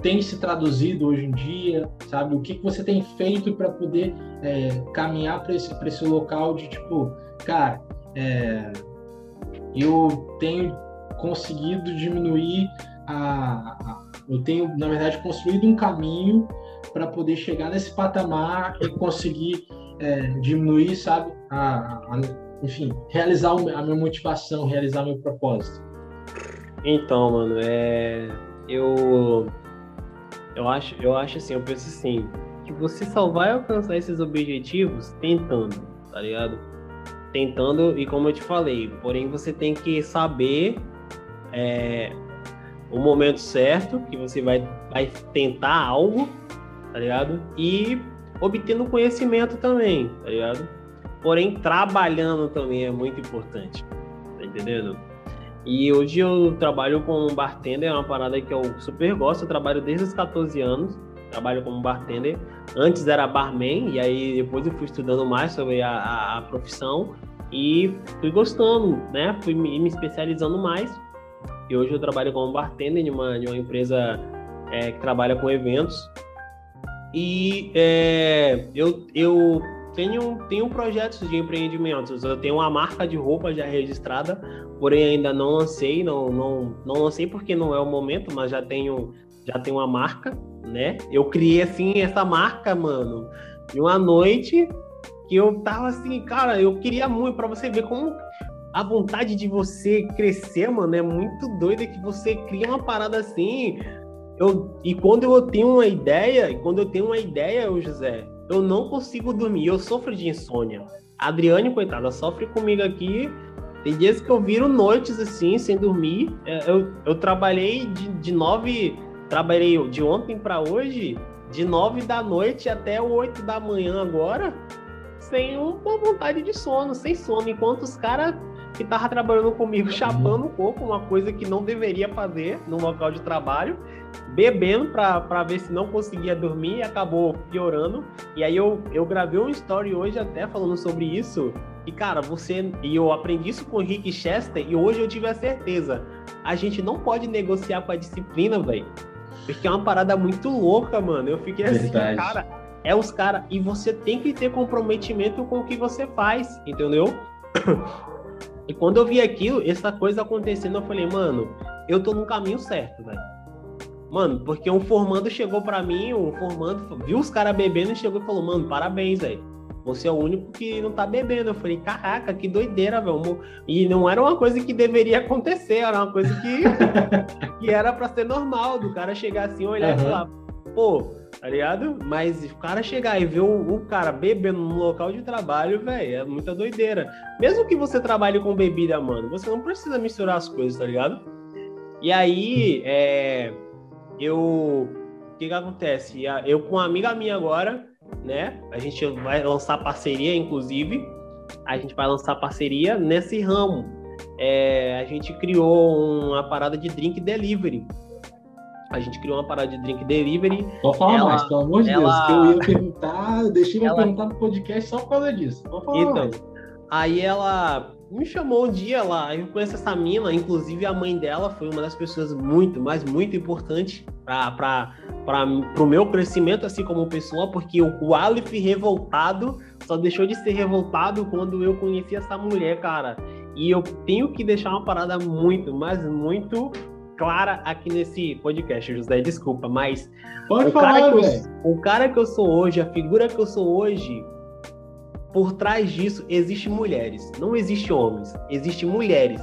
tem se traduzido hoje em dia, sabe? O que, que você tem feito para poder é, caminhar para esse, esse local de tipo, cara, é, eu tenho conseguido diminuir a, a, eu tenho na verdade construído um caminho para poder chegar nesse patamar e conseguir é, diminuir, sabe, a, a, enfim, realizar a minha motivação, realizar meu propósito? Então, mano, é eu eu acho, eu acho assim, eu penso assim, que você só vai alcançar esses objetivos tentando, tá ligado? Tentando, e como eu te falei, porém você tem que saber é, o momento certo que você vai, vai tentar algo, tá ligado? E obtendo conhecimento também, tá ligado? Porém, trabalhando também é muito importante, tá entendendo? E hoje eu trabalho como bartender, é uma parada que eu super gosto, eu trabalho desde os 14 anos, trabalho como bartender. Antes era barman, e aí depois eu fui estudando mais sobre a, a, a profissão e fui gostando, né? Fui me, especializando mais. E hoje eu trabalho como bartender em uma, uma empresa é, que trabalha com eventos. E é, eu, eu tenho, tenho projetos de empreendimentos. Eu tenho uma marca de roupa já registrada, porém ainda não lancei, não, não, não lancei porque não é o momento, mas já tenho, já tenho uma marca, né? Eu criei assim essa marca, mano, em uma noite que eu tava assim, cara, eu queria muito para você ver como a vontade de você crescer, mano, é muito doida que você cria uma parada assim. Eu, e quando eu tenho uma ideia, e quando eu tenho uma ideia, o José, eu não consigo dormir, eu sofro de insônia. A Adriane, coitada, sofre comigo aqui. Tem dias que eu viro noites assim, sem dormir. É, eu, eu trabalhei de, de nove, trabalhei de ontem para hoje, de nove da noite até oito da manhã agora, sem uma vontade de sono, sem sono. Enquanto os caras que estavam trabalhando comigo chapando o corpo, uma coisa que não deveria fazer no local de trabalho, bebendo para ver se não conseguia dormir e acabou piorando. E aí eu, eu gravei um story hoje até falando sobre isso. E cara, você. E eu aprendi isso com o Rick Chester e hoje eu tive a certeza. A gente não pode negociar com a disciplina, velho. Porque é uma parada muito louca, mano. Eu fiquei assim, Verdade. cara, é os caras. E você tem que ter comprometimento com o que você faz, entendeu? E quando eu vi aquilo, essa coisa acontecendo, eu falei, mano, eu tô no caminho certo, velho. Mano, porque um formando chegou para mim, um formando viu os caras bebendo e chegou e falou, mano, parabéns, velho. Você é o único que não tá bebendo. Eu falei, caraca, que doideira, velho. E não era uma coisa que deveria acontecer, era uma coisa que, que era para ser normal, do cara chegar assim, olhar uhum. e falar, pô, tá ligado? Mas o cara chegar e ver o, o cara bebendo no local de trabalho, velho, é muita doideira. Mesmo que você trabalhe com bebida, mano, você não precisa misturar as coisas, tá ligado? E aí, é, eu. O que que acontece? Eu com uma amiga minha agora, né? A gente vai lançar parceria, inclusive. A gente vai lançar parceria nesse ramo. É, a gente criou uma parada de drink delivery a gente criou uma parada de drink delivery. Pode falar ela, mais, pelo amor de ela... Deus, que eu ia perguntar, eu deixei ela... perguntar no podcast só por causa disso. Pode falar então, mais. aí ela me chamou um dia lá, eu conheço essa mina, inclusive a mãe dela foi uma das pessoas muito, mas muito importante para o meu crescimento, assim como pessoa, porque o, o Aleph revoltado só deixou de ser revoltado quando eu conheci essa mulher, cara. E eu tenho que deixar uma parada muito, mas muito clara aqui nesse podcast, José. Desculpa, mas Pode o, falar, cara eu, o cara que eu sou hoje, a figura que eu sou hoje, por trás disso existe mulheres. Não existe homens, existe mulheres.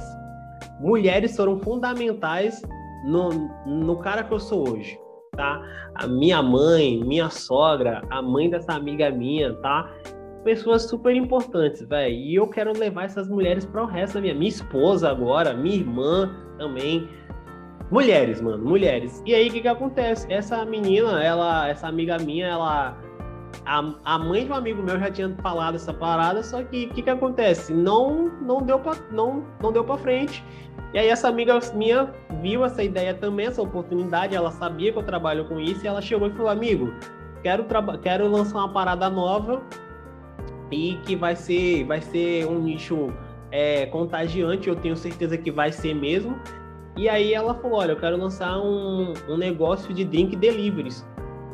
Mulheres foram fundamentais no, no cara que eu sou hoje, tá? A minha mãe, minha sogra, a mãe dessa amiga minha, tá? Pessoas super importantes, velho. E eu quero levar essas mulheres para o resto da minha. Minha esposa agora, minha irmã também Mulheres, mano, mulheres. E aí o que que acontece? Essa menina, ela, essa amiga minha, ela a, a mãe de um amigo meu já tinha falado essa parada, só que o que que acontece? Não não deu para não não deu para frente. E aí essa amiga minha viu essa ideia também, essa oportunidade, ela sabia que eu trabalho com isso e ela chegou e falou: "Amigo, quero quero lançar uma parada nova e que vai ser vai ser um nicho é, contagiante, eu tenho certeza que vai ser mesmo. E aí ela falou: Olha, eu quero lançar um, um negócio de drink deliveries.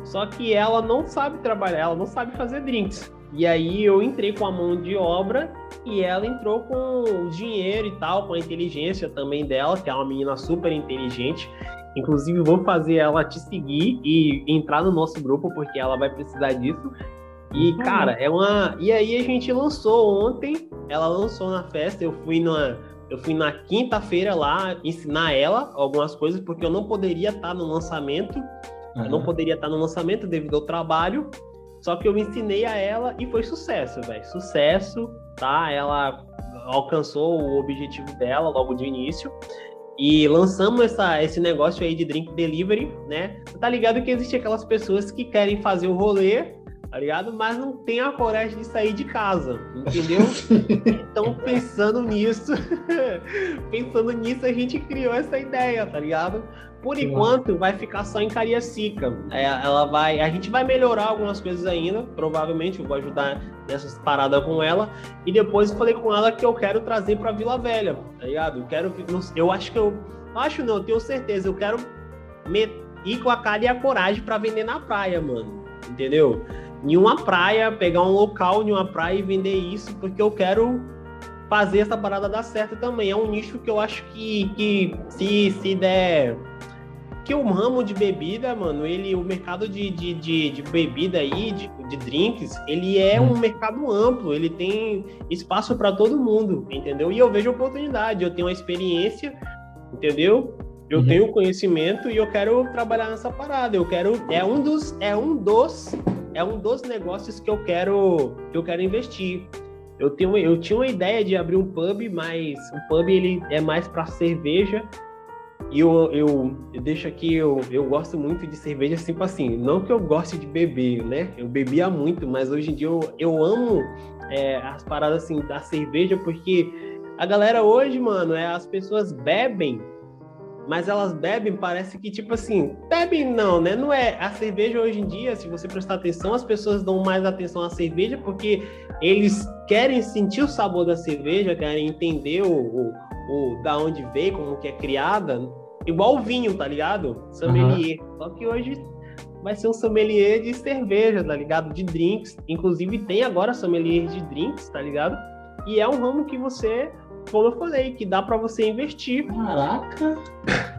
Só que ela não sabe trabalhar, ela não sabe fazer drinks. E aí eu entrei com a mão de obra e ela entrou com o dinheiro e tal, com a inteligência também dela, que é uma menina super inteligente. Inclusive, vou fazer ela te seguir e entrar no nosso grupo, porque ela vai precisar disso. E, cara, é uma. E aí a gente lançou ontem, ela lançou na festa, eu fui numa. Eu fui na quinta-feira lá ensinar ela algumas coisas, porque eu não poderia estar no lançamento. Uhum. Eu não poderia estar no lançamento devido ao trabalho. Só que eu ensinei a ela e foi sucesso, velho. Sucesso, tá? Ela alcançou o objetivo dela logo de início. E lançamos essa, esse negócio aí de drink delivery, né? Tá ligado que existe aquelas pessoas que querem fazer o rolê tá ligado? Mas não tem a coragem de sair de casa, entendeu? então, pensando nisso, pensando nisso, a gente criou essa ideia, tá ligado? Por enquanto, vai ficar só em Cariacica. É, ela vai, a gente vai melhorar algumas coisas ainda, provavelmente eu vou ajudar nessas paradas com ela. E depois eu falei com ela que eu quero trazer para Vila Velha, tá ligado? Eu quero, eu acho que eu, acho não, eu tenho certeza, eu quero ir com a cara e a coragem para vender na praia, mano. Entendeu? Em uma praia, pegar um local em uma praia e vender isso, porque eu quero fazer essa parada dar certo também. É um nicho que eu acho que, que se, se der. Que o ramo de bebida, mano, ele, o mercado de, de, de, de bebida aí, de, de drinks, ele é um mercado amplo, ele tem espaço para todo mundo, entendeu? E eu vejo oportunidade, eu tenho uma experiência, entendeu? Eu uhum. tenho conhecimento e eu quero trabalhar nessa parada. Eu quero. É um dos. É um dos é um dos negócios que eu quero que eu quero investir. Eu, tenho, eu tinha uma ideia de abrir um pub, mas o pub ele é mais para cerveja. E eu, eu, eu, deixo aqui, eu, eu gosto muito de cerveja, tipo assim, não que eu goste de beber, né? Eu bebia muito, mas hoje em dia eu, eu amo é, as paradas assim da cerveja, porque a galera hoje, mano, é, as pessoas bebem mas elas bebem, parece que, tipo assim, bebem não, né? Não é. A cerveja hoje em dia, se você prestar atenção, as pessoas dão mais atenção à cerveja porque eles querem sentir o sabor da cerveja, querem entender o, o, o da onde veio, como que é criada. Igual o vinho, tá ligado? Sommelier. Uhum. Só que hoje vai ser um sommelier de cerveja, tá ligado? De drinks. Inclusive tem agora sommelier de drinks, tá ligado? E é um ramo que você como eu falei, que dá para você investir. Caraca!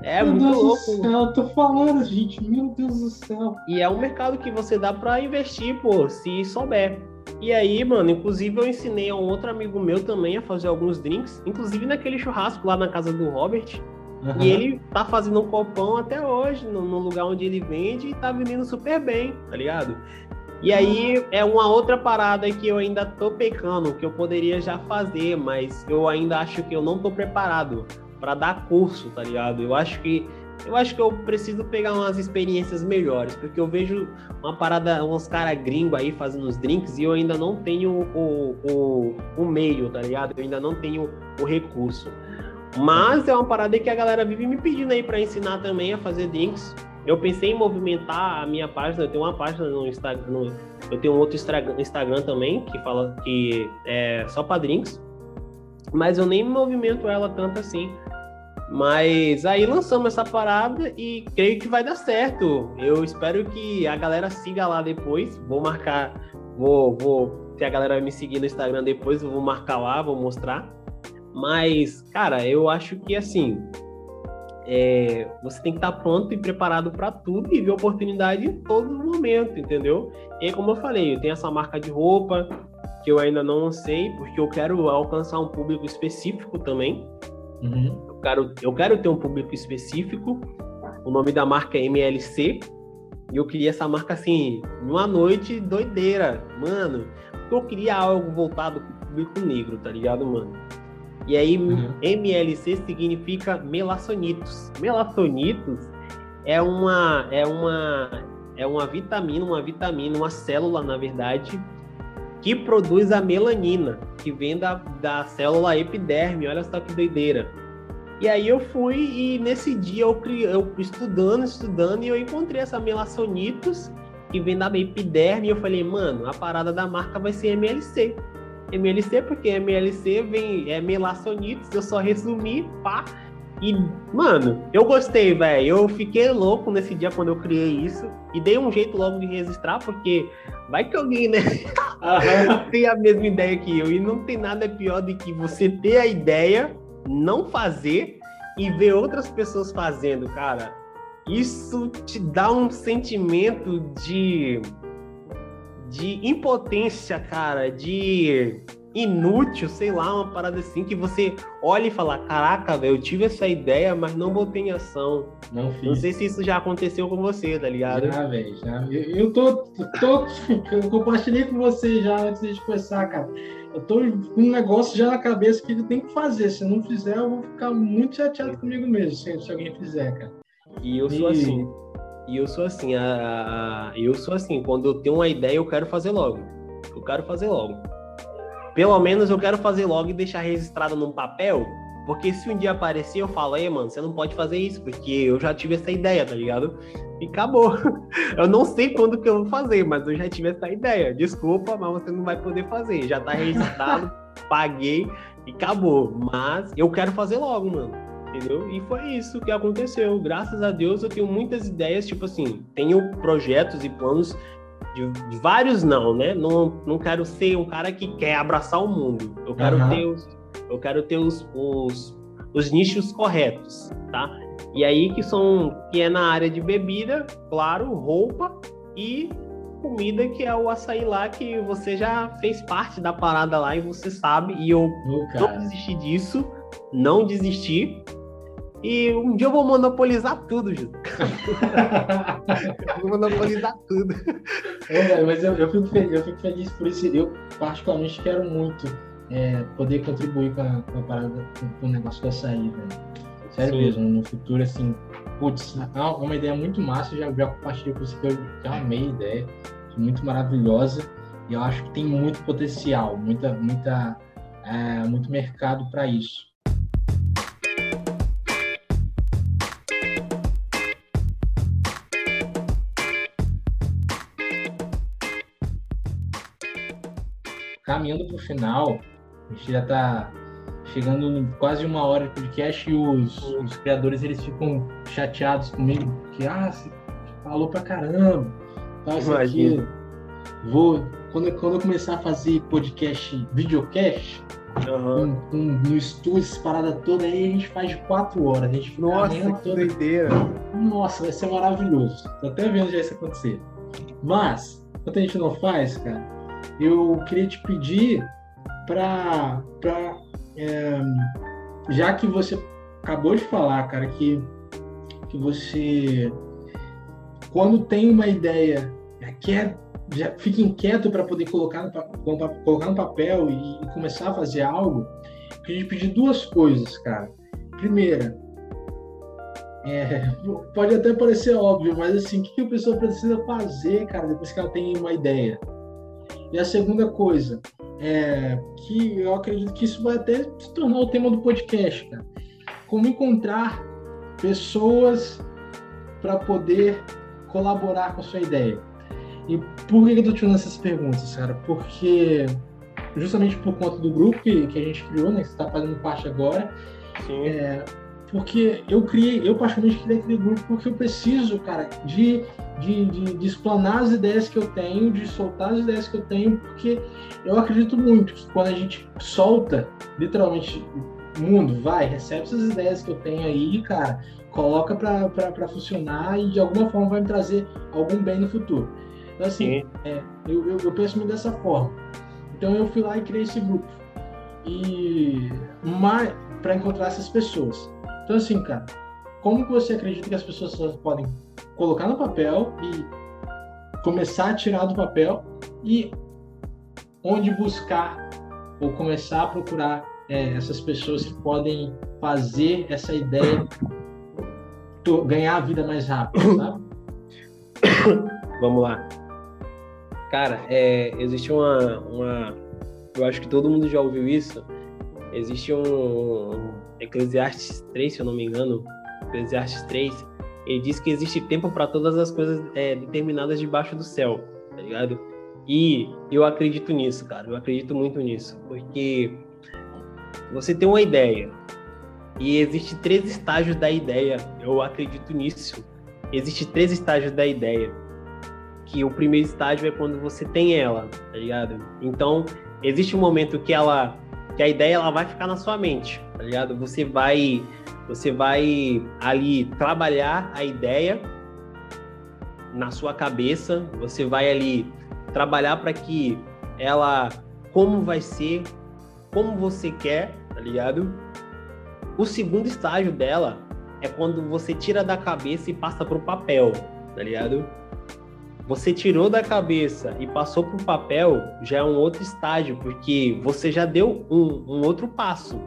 É meu muito Deus louco. Do céu, eu tô falando, gente, meu Deus do céu. E é um mercado que você dá para investir, pô, se souber. E aí, mano, inclusive eu ensinei a um outro amigo meu também a fazer alguns drinks, inclusive naquele churrasco lá na casa do Robert. Uhum. E ele tá fazendo um copão até hoje, no, no, lugar onde ele vende, e tá vendendo super bem, tá ligado? E aí é uma outra parada que eu ainda tô pecando, que eu poderia já fazer, mas eu ainda acho que eu não tô preparado para dar curso, tá ligado? Eu acho que eu acho que eu preciso pegar umas experiências melhores, porque eu vejo uma parada, uns caras gringos aí fazendo os drinks e eu ainda não tenho o, o, o meio, tá ligado? Eu ainda não tenho o recurso. Mas é uma parada que a galera vive me pedindo aí para ensinar também a fazer drinks. Eu pensei em movimentar a minha página, eu tenho uma página no Instagram, no, eu tenho outro Instagram também que fala que é só para drinks, mas eu nem movimento ela tanto assim. Mas aí lançamos essa parada e creio que vai dar certo. Eu espero que a galera siga lá depois. Vou marcar, vou, vou. Se a galera me seguir no Instagram depois, eu vou marcar lá, vou mostrar. Mas, cara, eu acho que assim, é, você tem que estar pronto e preparado para tudo e ver oportunidade em todo momento, entendeu? E como eu falei, eu tenho essa marca de roupa que eu ainda não sei, porque eu quero alcançar um público específico também. Uhum. Eu, quero, eu quero ter um público específico. O nome da marca é MLC. E eu queria essa marca assim, numa noite doideira, mano. Porque eu queria algo voltado para o público negro, tá ligado, mano? E aí, uhum. MLC significa melassonitos. Melassonitos é uma, é uma, é uma vitamina, uma vitamina, uma célula, na verdade, que produz a melanina, que vem da, da célula epiderme. Olha só que doideira. E aí eu fui e nesse dia eu, eu estudando, estudando, e eu encontrei essa melassonitos que vem da epiderme. E eu falei, mano, a parada da marca vai ser MLC. MLC, porque MLC vem é melassonites, eu só resumi, pá. E, mano, eu gostei, velho. Eu fiquei louco nesse dia quando eu criei isso. E dei um jeito logo de registrar, porque vai que alguém, né? tem a mesma ideia que eu. E não tem nada pior do que você ter a ideia, não fazer e ver outras pessoas fazendo, cara. Isso te dá um sentimento de de impotência, cara, de inútil, sei lá, uma parada assim que você olha e fala: Caraca, velho, eu tive essa ideia, mas não botei em ação. Não fiz. Não sei se isso já aconteceu com você, tá ligado? Já, velho, já. Eu, eu tô, tô. Eu compartilhei com você já antes de começar, cara. Eu tô com um negócio já na cabeça que eu tenho que fazer. Se eu não fizer, eu vou ficar muito chateado comigo mesmo, se, se alguém fizer, cara. E eu sou e... assim. E eu sou assim, a, a, eu sou assim, quando eu tenho uma ideia, eu quero fazer logo. Eu quero fazer logo. Pelo menos eu quero fazer logo e deixar registrado num papel, porque se um dia aparecer, eu falo, ei, mano, você não pode fazer isso, porque eu já tive essa ideia, tá ligado? E acabou. Eu não sei quando que eu vou fazer, mas eu já tive essa ideia. Desculpa, mas você não vai poder fazer. Já tá registrado, paguei e acabou. Mas eu quero fazer logo, mano entendeu? E foi isso que aconteceu. Graças a Deus eu tenho muitas ideias, tipo assim, tenho projetos e planos de, de vários não, né? Não, não quero ser um cara que quer abraçar o mundo. Eu quero uhum. ter os, eu quero ter os, os, os nichos corretos, tá? E aí que são que é na área de bebida, claro, roupa e comida que é o açaí lá que você já fez parte da parada lá e você sabe e eu oh, não desisti disso, não desisti e um dia eu vou monopolizar tudo, Júlio. vou monopolizar tudo. É, mas eu, eu, fico feliz, eu fico feliz por isso. Eu, particularmente, quero muito é, poder contribuir com a, com a parada, com, com, o negócio da açaí, velho. Sério Sim. mesmo, no futuro, assim, putz, é uma ideia muito massa. Eu já, já compartilhei com você que eu já amei a ideia. Muito maravilhosa. E eu acho que tem muito potencial, muita, muita, é, muito mercado para isso. Caminhando para o final, a gente já está chegando quase uma hora de podcast e os, os, criadores eles ficam chateados comigo, que ah, você falou pra caramba, tal, isso aqui. Vou, quando, quando eu começar a fazer podcast, videocast, uhum. com, com, no estúdio, essa parada toda aí, a gente faz de quatro horas. A gente Nossa, que toda... doideira. Nossa, vai ser maravilhoso. Tô até vendo já isso acontecer. Mas, enquanto a gente não faz, cara, eu queria te pedir para, é, já que você acabou de falar, cara, que, que você, quando tem uma ideia, quer, já fica inquieto para poder colocar no, colocar no papel e, e começar a fazer algo, eu queria te pedir duas coisas, cara. Primeira, é, pode até parecer óbvio, mas assim, o que a pessoa precisa fazer, cara, depois que ela tem uma ideia? E a segunda coisa, é que eu acredito que isso vai até se tornar o tema do podcast, cara. Como encontrar pessoas para poder colaborar com a sua ideia. E por que eu estou te fazendo essas perguntas, cara? Porque justamente por conta do grupo que, que a gente criou, né, que você está fazendo parte agora, é, porque eu criei, eu particularmente criei aquele grupo porque eu preciso, cara, de, de, de, de, explanar as ideias que eu tenho, de soltar as ideias que eu tenho, porque eu acredito muito que quando a gente solta, literalmente, o mundo vai, recebe essas ideias que eu tenho aí, cara, coloca para funcionar e de alguma forma vai me trazer algum bem no futuro. Então, assim, é, eu, eu, eu penso muito dessa forma. Então, eu fui lá e criei esse grupo. E para encontrar essas pessoas. Então, assim, cara, como que você acredita que as pessoas podem colocar no papel e começar a tirar do papel e onde buscar ou começar a procurar é, essas pessoas que podem fazer essa ideia ganhar a vida mais rápido, sabe? Vamos lá. Cara, é, existe uma, uma. Eu acho que todo mundo já ouviu isso. Existe um, Eclesiastes 3, se eu não me engano, Eclesiastes 3, ele diz que existe tempo para todas as coisas é, determinadas debaixo do céu, tá ligado? E eu acredito nisso, cara, eu acredito muito nisso, porque você tem uma ideia e existe três estágios da ideia, eu acredito nisso. Existe três estágios da ideia. Que o primeiro estágio é quando você tem ela, tá ligado? Então, existe um momento que ela que a ideia ela vai ficar na sua mente, tá ligado? Você vai você vai ali trabalhar a ideia na sua cabeça, você vai ali trabalhar para que ela como vai ser, como você quer, tá ligado? O segundo estágio dela é quando você tira da cabeça e passa pro papel, tá ligado? Você tirou da cabeça e passou pro papel, já é um outro estágio, porque você já deu um, um outro passo.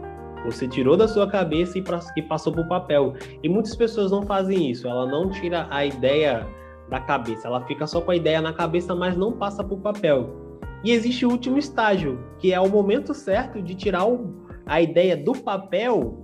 Você tirou da sua cabeça e, pra, e passou pro papel. E muitas pessoas não fazem isso. Ela não tira a ideia da cabeça. Ela fica só com a ideia na cabeça, mas não passa pro papel. E existe o último estágio, que é o momento certo de tirar o, a ideia do papel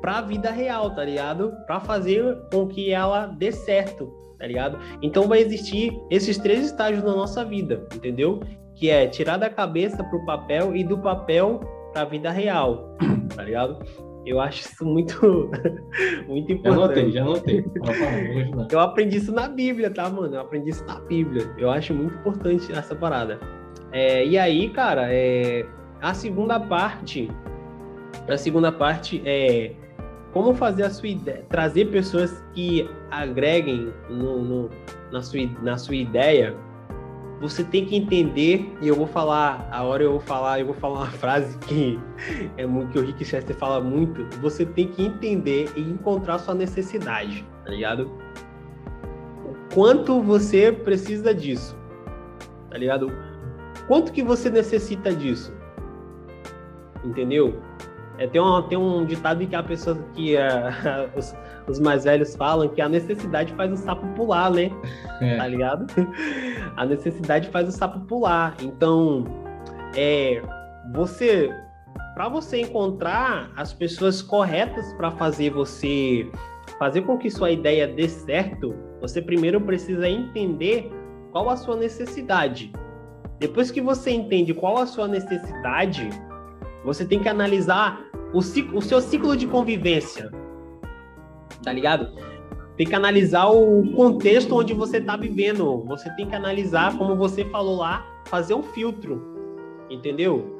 para a vida real, tá ligado? Para fazer com que ela dê certo, tá ligado? Então vai existir esses três estágios na nossa vida, entendeu? Que é tirar da cabeça para o papel e do papel para a vida real, tá ligado? Eu acho isso muito, muito importante. Já anotei, já anotei. Eu aprendi isso na Bíblia, tá, mano? Eu aprendi isso na Bíblia. Eu acho muito importante essa parada. É, e aí, cara, é, a segunda parte, a segunda parte é como fazer a sua ideia, trazer pessoas que agreguem no, no, na, sua, na sua ideia. Você tem que entender, e eu vou falar, a hora eu vou falar, eu vou falar uma frase que é muito que o Rick Chester fala muito. Você tem que entender e encontrar sua necessidade, tá ligado? O quanto você precisa disso, tá ligado? Quanto que você necessita disso? Entendeu? É, tem, um, tem um ditado que a pessoa que uh, os, os, mais velhos falam que a necessidade faz o sapo pular, né? É. Tá ligado? A necessidade faz o sapo pular. Então, é, você para você encontrar as pessoas corretas para fazer você fazer com que sua ideia dê certo, você primeiro precisa entender qual a sua necessidade. Depois que você entende qual a sua necessidade, você tem que analisar o, ciclo, o seu ciclo de convivência. Tá ligado? Tem que analisar o contexto onde você está vivendo. Você tem que analisar, como você falou lá, fazer um filtro. Entendeu?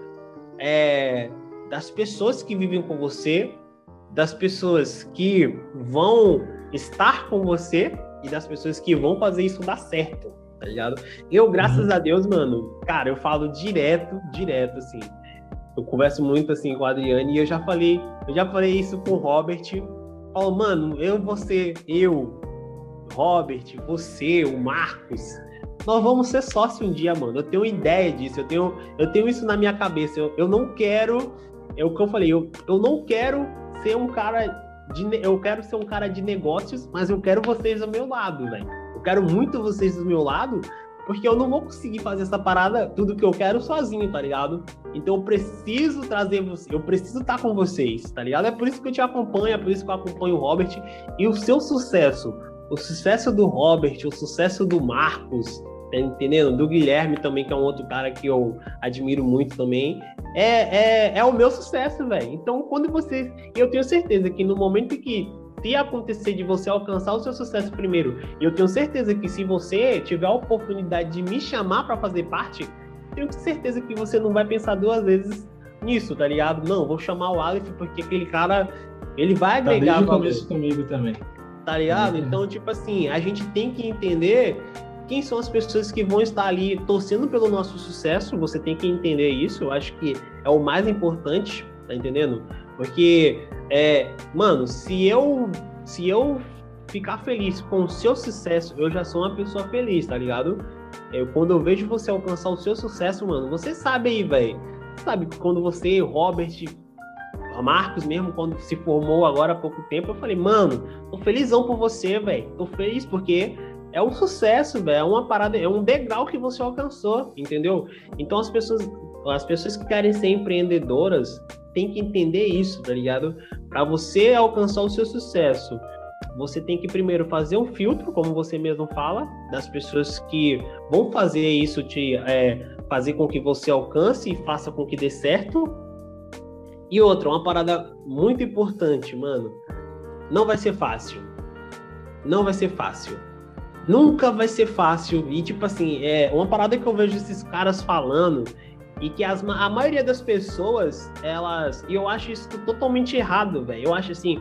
É, das pessoas que vivem com você, das pessoas que vão estar com você e das pessoas que vão fazer isso dar certo tá ligado? Eu, graças uhum. a Deus, mano, cara, eu falo direto, direto, assim. Eu converso muito assim com a Adriane e eu já falei, eu já falei isso com o Robert. Falo, mano, eu, você, eu, Robert, você, o Marcos, nós vamos ser sócio um dia, mano. Eu tenho ideia disso, eu tenho, eu tenho isso na minha cabeça. Eu, eu não quero, é o que eu falei, eu, eu não quero ser um cara de, eu quero ser um cara de negócios, mas eu quero vocês ao meu lado, velho. Eu quero muito vocês do meu lado, porque eu não vou conseguir fazer essa parada, tudo que eu quero sozinho, tá ligado? Então eu preciso trazer você, eu preciso estar com vocês, tá ligado? É por isso que eu te acompanho, é por isso que eu acompanho o Robert. E o seu sucesso, o sucesso do Robert, o sucesso do Marcos, tá entendendo? Do Guilherme também, que é um outro cara que eu admiro muito também, é, é, é o meu sucesso, velho. Então, quando você. Eu tenho certeza que no momento que se acontecer de você alcançar o seu sucesso primeiro, e eu tenho certeza que se você tiver a oportunidade de me chamar para fazer parte, tenho certeza que você não vai pensar duas vezes nisso, tá ligado? Não, vou chamar o Aleph porque aquele cara, ele vai tá agregar desde o comigo também. Tá ligado? Uhum. Então, tipo assim, a gente tem que entender quem são as pessoas que vão estar ali torcendo pelo nosso sucesso. Você tem que entender isso. Eu acho que é o mais importante, tá entendendo? Porque, é, mano, se eu, se eu ficar feliz com o seu sucesso, eu já sou uma pessoa feliz, tá ligado? Eu, quando eu vejo você alcançar o seu sucesso, mano, você sabe aí, velho. Sabe, quando você, Robert, Marcos mesmo, quando se formou agora há pouco tempo, eu falei, mano, tô felizão por você, velho. Tô feliz porque é um sucesso, velho. É uma parada, é um degrau que você alcançou, entendeu? Então as pessoas, as pessoas que querem ser empreendedoras, tem que entender isso, tá ligado? Para você alcançar o seu sucesso, você tem que primeiro fazer um filtro, como você mesmo fala, das pessoas que vão fazer isso, te é, fazer com que você alcance e faça com que dê certo. E outra, uma parada muito importante, mano. Não vai ser fácil. Não vai ser fácil. Nunca vai ser fácil. E, tipo assim, é uma parada que eu vejo esses caras falando e que as, a maioria das pessoas, elas. E eu acho isso totalmente errado, velho. Eu acho assim,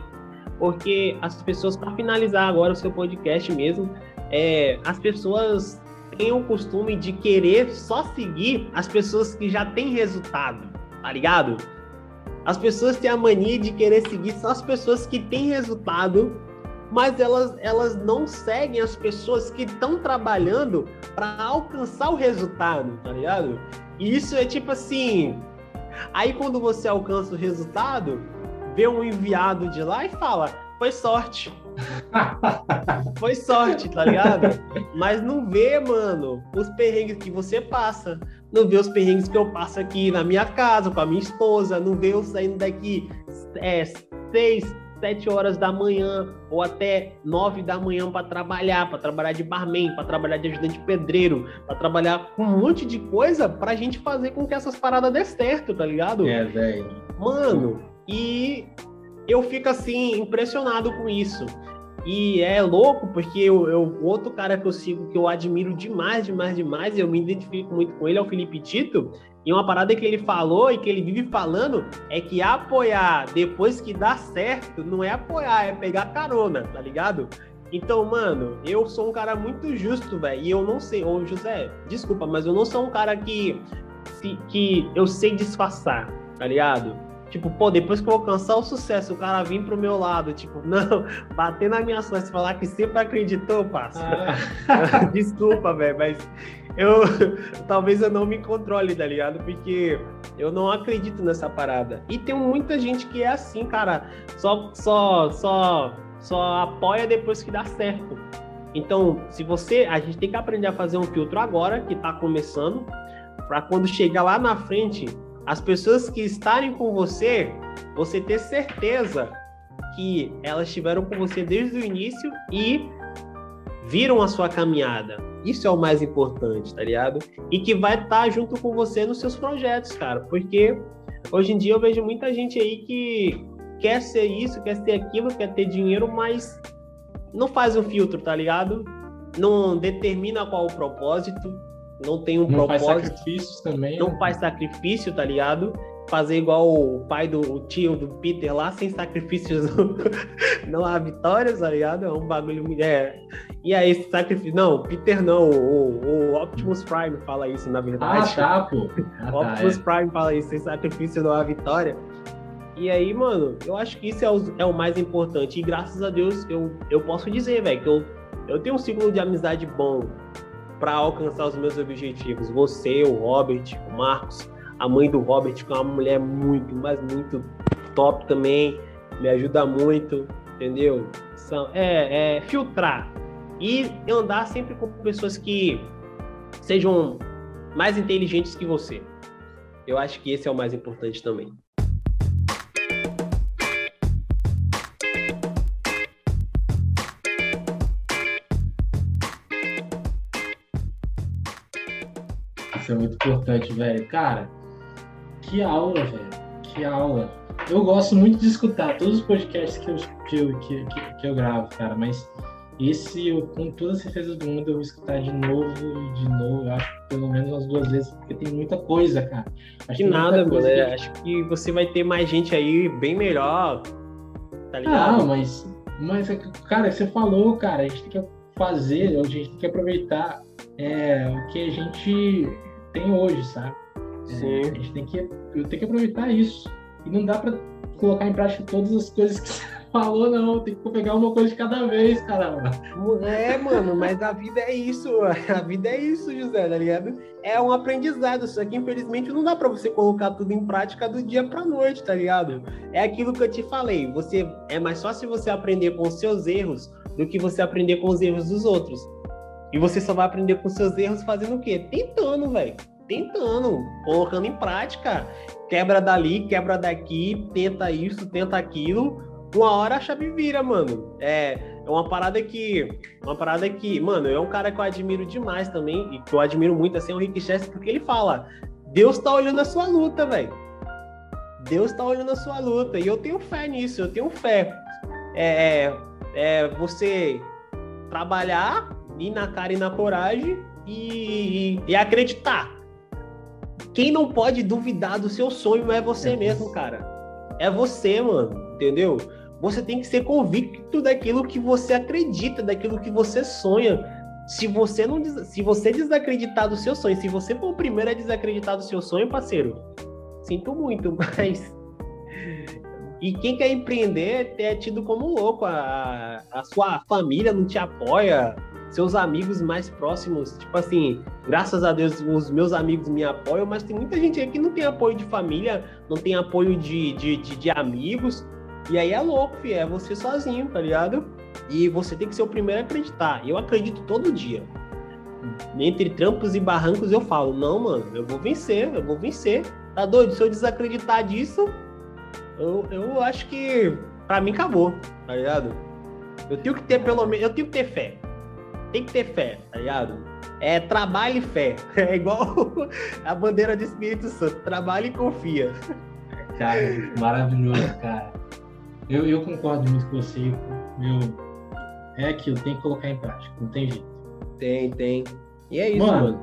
porque as pessoas, para finalizar agora o seu podcast mesmo, é, as pessoas têm o costume de querer só seguir as pessoas que já têm resultado, tá ligado? As pessoas têm a mania de querer seguir só as pessoas que têm resultado, mas elas, elas não seguem as pessoas que estão trabalhando para alcançar o resultado, tá ligado? E isso é tipo assim. Aí quando você alcança o resultado, vê um enviado de lá e fala: foi sorte. Foi sorte, tá ligado? Mas não vê, mano, os perrengues que você passa. Não vê os perrengues que eu passo aqui na minha casa, com a minha esposa. Não vê eu saindo daqui é, seis, sete horas da manhã ou até nove da manhã para trabalhar, para trabalhar de barman, para trabalhar de ajudante pedreiro, para trabalhar com um monte de coisa pra gente fazer com que essas paradas dê certo, tá ligado? É, velho. Mano, e eu fico assim, impressionado com isso. E é louco, porque eu, eu, outro cara que eu sigo, que eu admiro demais, demais, demais, eu me identifico muito com ele, é o Felipe Tito. E uma parada que ele falou e que ele vive falando é que apoiar depois que dá certo não é apoiar, é pegar carona, tá ligado? Então, mano, eu sou um cara muito justo, velho. E eu não sei, ô José, desculpa, mas eu não sou um cara que, que eu sei disfarçar, tá ligado? Tipo, pô, depois que eu alcançar o sucesso, o cara vir pro meu lado, tipo, não, bater na minha sorte, falar que sempre acreditou, parça. Ah. Desculpa, velho, mas eu talvez eu não me controle, tá ligado? Porque eu não acredito nessa parada. E tem muita gente que é assim, cara, só só só só apoia depois que dá certo. Então, se você, a gente tem que aprender a fazer um filtro agora que tá começando, para quando chegar lá na frente, as pessoas que estarem com você, você ter certeza que elas estiveram com você desde o início e viram a sua caminhada. Isso é o mais importante, tá ligado? E que vai estar tá junto com você nos seus projetos, cara. Porque hoje em dia eu vejo muita gente aí que quer ser isso, quer ser aquilo, quer ter dinheiro, mas não faz um filtro, tá ligado? Não determina qual o propósito, não tem um não propósito. Faz sacrifícios também. Não né? faz sacrifício, tá ligado? Fazer igual o pai do o tio do Peter lá, sem sacrifícios não há vitórias, tá ligado? É um bagulho. É. E aí, esse sacrifício. Não, Peter não, o, o Optimus Prime fala isso, na verdade. Ah, tá, pô. Ah, o Optimus tá, é. Prime fala isso, sem sacrifício não há vitória. E aí, mano, eu acho que isso é o, é o mais importante. E graças a Deus, eu, eu posso dizer, velho, que eu, eu tenho um ciclo de amizade bom para alcançar os meus objetivos. Você, o Robert, o Marcos, a mãe do Robert, que é uma mulher muito, mas muito top também, me ajuda muito, entendeu? São, é, é filtrar e andar sempre com pessoas que sejam mais inteligentes que você. Eu acho que esse é o mais importante também. É muito importante, velho. Cara, que aula, velho. Que aula. Eu gosto muito de escutar todos os podcasts que eu, que eu, que, que, que eu gravo, cara, mas esse, eu, com toda a certeza do mundo, eu vou escutar de novo e de novo, eu acho pelo menos umas duas vezes, porque tem muita coisa, cara. Acho que nada, mano. Que... Acho que você vai ter mais gente aí bem melhor, tá ligado? Ah, mas, mas, cara, você falou, cara, a gente tem que fazer, a gente tem que aproveitar é, o que a gente tem hoje, sabe? Sim. É, a gente tem que, eu tenho que aproveitar isso. E não dá para colocar em prática todas as coisas que você falou, não. Tem que pegar uma coisa de cada vez, caramba. É, mano, mas a vida é isso. A vida é isso, José, tá ligado? É um aprendizado. Só que, infelizmente, não dá para você colocar tudo em prática do dia pra noite, tá ligado? É aquilo que eu te falei. Você É mais fácil você aprender com os seus erros do que você aprender com os erros dos outros. E você só vai aprender com seus erros fazendo o quê? Tentando, velho. Tentando, colocando em prática. Quebra dali, quebra daqui, tenta isso, tenta aquilo. Uma hora a chave vira, mano. É, é uma parada que. Uma parada que, mano, é um cara que eu admiro demais também, e que eu admiro muito, assim, é o Rick Chester, porque ele fala: Deus tá olhando a sua luta, velho. Deus tá olhando a sua luta. E eu tenho fé nisso, eu tenho fé. É, é, é você trabalhar ir na cara e na coragem e, e, acreditar. Quem não pode duvidar do seu sonho é você é mesmo, cara. É você, mano, entendeu? Você tem que ser convicto daquilo que você acredita, daquilo que você sonha. se você não se você desacreditar do seu sonho, se você for o primeiro a desacreditar do seu sonho, parceiro, sinto muito, mas e quem quer empreender é tido como louco, a, a sua família não te apoia, seus amigos mais próximos, tipo assim, graças a Deus os meus amigos me apoiam, mas tem muita gente aí que não tem apoio de família, não tem apoio de, de, de, de amigos, e aí é louco, filho, é você sozinho, tá ligado? E você tem que ser o primeiro a acreditar. Eu acredito todo dia. Entre trampos e barrancos eu falo, não, mano, eu vou vencer, eu vou vencer. Tá doido? Se eu desacreditar disso, eu, eu acho que pra mim acabou, tá ligado? Eu tenho que ter pelo menos, eu tenho que ter fé. Tem que ter fé, tá ligado? É trabalho e fé. É igual a bandeira do Espírito Santo, trabalha e confia. Cara, maravilhoso, cara. Eu, eu concordo muito com você. Meu, é aquilo, tem que colocar em prática, não tem jeito. Tem, tem. E é isso, mano.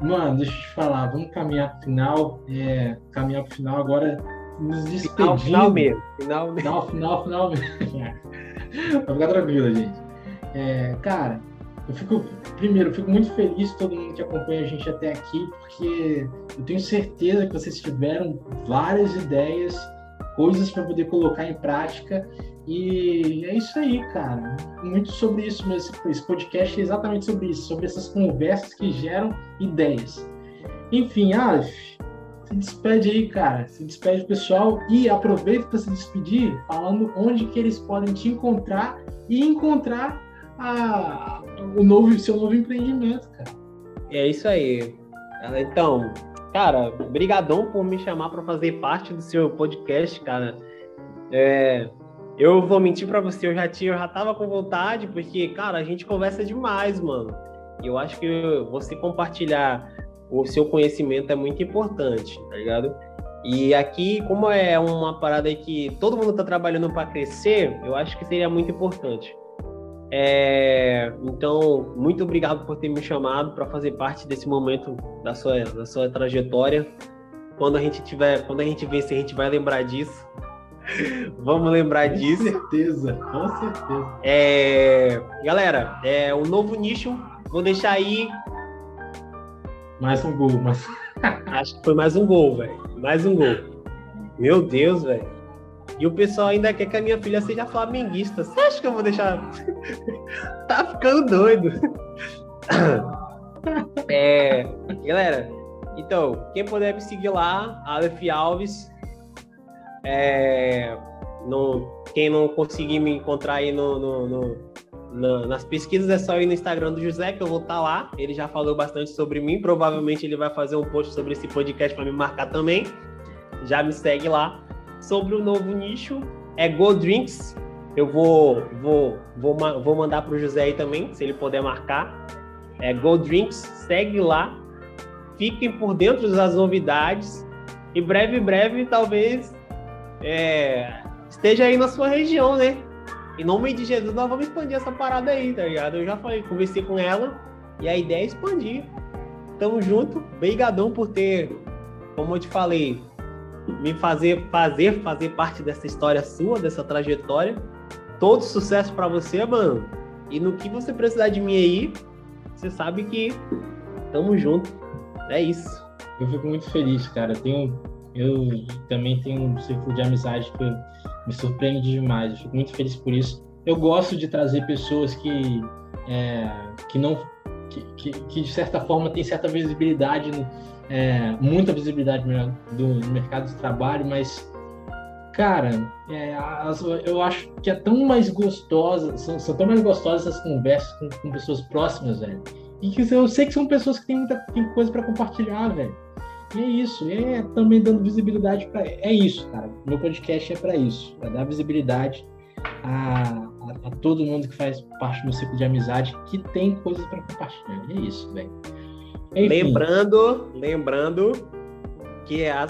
Mano, mano deixa eu te falar, vamos caminhar pro final. É, caminhar pro final agora, nos despedindo. Final, final mesmo. Final mesmo. Final, final, final mesmo. Vai ficar tranquilo, gente. É, cara, eu fico, primeiro, eu fico muito feliz todo mundo que acompanha a gente até aqui, porque eu tenho certeza que vocês tiveram várias ideias, coisas para poder colocar em prática e é isso aí, cara. Muito sobre isso mesmo. Esse podcast é exatamente sobre isso, sobre essas conversas que geram ideias. Enfim, Aleph, se despede aí, cara. Se despede pessoal e aproveita para se despedir falando onde que eles podem te encontrar e encontrar a, o novo, seu novo empreendimento, cara. É isso aí. Então, cara, brigadão por me chamar para fazer parte do seu podcast, cara. É, eu vou mentir para você, eu já tinha, eu já tava com vontade, porque, cara, a gente conversa demais, mano. E eu acho que você compartilhar o seu conhecimento é muito importante, tá ligado? E aqui, como é uma parada que todo mundo tá trabalhando para crescer, eu acho que seria muito importante. É, então, muito obrigado por ter me chamado para fazer parte desse momento da sua, da sua trajetória. Quando a gente tiver, quando a gente ver se a gente vai lembrar disso, Vamos lembrar com disso. Com certeza, com certeza. É... Galera, é o novo nicho. Vou deixar aí. Mais um gol, mas. Acho que foi mais um gol, velho. Mais um gol. Meu Deus, velho. E o pessoal ainda quer que a minha filha seja flamenguista. Você acha que eu vou deixar? tá ficando doido. é, galera, então, quem puder me seguir lá, Aleph Alves, é, no, quem não conseguir me encontrar aí no, no, no, nas pesquisas é só ir no Instagram do José, que eu vou estar tá lá. Ele já falou bastante sobre mim. Provavelmente ele vai fazer um post sobre esse podcast para me marcar também. Já me segue lá. Sobre o novo nicho, é Go Drinks. Eu vou, vou, vou, vou mandar para o José aí também, se ele puder marcar. É Go Drinks, segue lá. Fiquem por dentro das novidades. E breve, breve, talvez é, esteja aí na sua região, né? Em nome de Jesus, nós vamos expandir essa parada aí, tá ligado? Eu já falei, conversei com ela e a ideia é expandir. Tamo junto, brigadão por ter, como eu te falei, me fazer fazer fazer parte dessa história sua, dessa trajetória. Todo sucesso para você, mano. E no que você precisar de mim aí, você sabe que tamo junto. É isso. Eu fico muito feliz, cara. Tenho eu também tenho um círculo de amizade que me surpreende demais. Eu fico muito feliz por isso. Eu gosto de trazer pessoas que, é, que não. Que, que, de certa forma tem certa visibilidade, é, muita visibilidade do, no mercado de trabalho, mas cara, é, as, eu acho que é tão mais gostosa, são, são, tão mais gostosas essas conversas com, com pessoas próximas, velho. E que eu sei que são pessoas que têm muita tem coisa para compartilhar, velho. E é isso, é também dando visibilidade para. É isso, cara. Meu podcast é para isso, para dar visibilidade a, a, a, todo mundo que faz parte do meu ciclo de amizade, que tem coisas para compartilhar. É isso, velho. Lembrando, lembrando que a,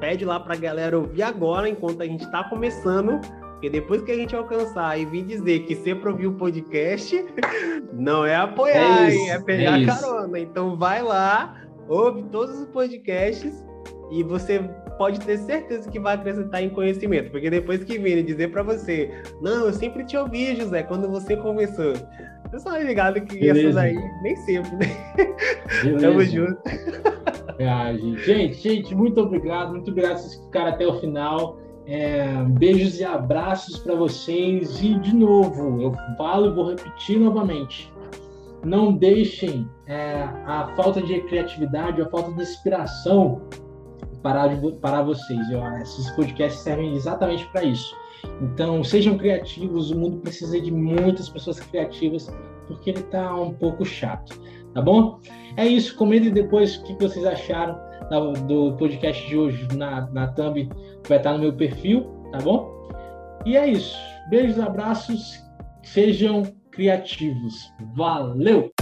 pede lá pra galera ouvir agora, enquanto a gente tá começando, porque depois que a gente alcançar e vir dizer que sempre ouviu o podcast, não é apoiar, é, isso, é pegar é carona. Então vai lá, ouve todos os podcasts e você pode ter certeza que vai acrescentar em conhecimento, porque depois que virem dizer para você, não, eu sempre te ouvi, José, quando você começou. Eu só ligado que Beleza. essas aí, nem sempre, né? Tamo junto. É, gente. gente, muito obrigado. Muito obrigado por vocês ficaram até o final. É, beijos e abraços para vocês. E, de novo, eu falo e vou repetir novamente. Não deixem é, a falta de criatividade, a falta de inspiração parar, de, parar vocês. Eu, esses podcasts servem exatamente para isso. Então, sejam criativos. O mundo precisa de muitas pessoas criativas, porque ele está um pouco chato. Tá bom? É isso. Comentem depois o que vocês acharam do podcast de hoje na, na thumb. Vai estar no meu perfil, tá bom? E é isso. Beijos, abraços. Sejam criativos. Valeu!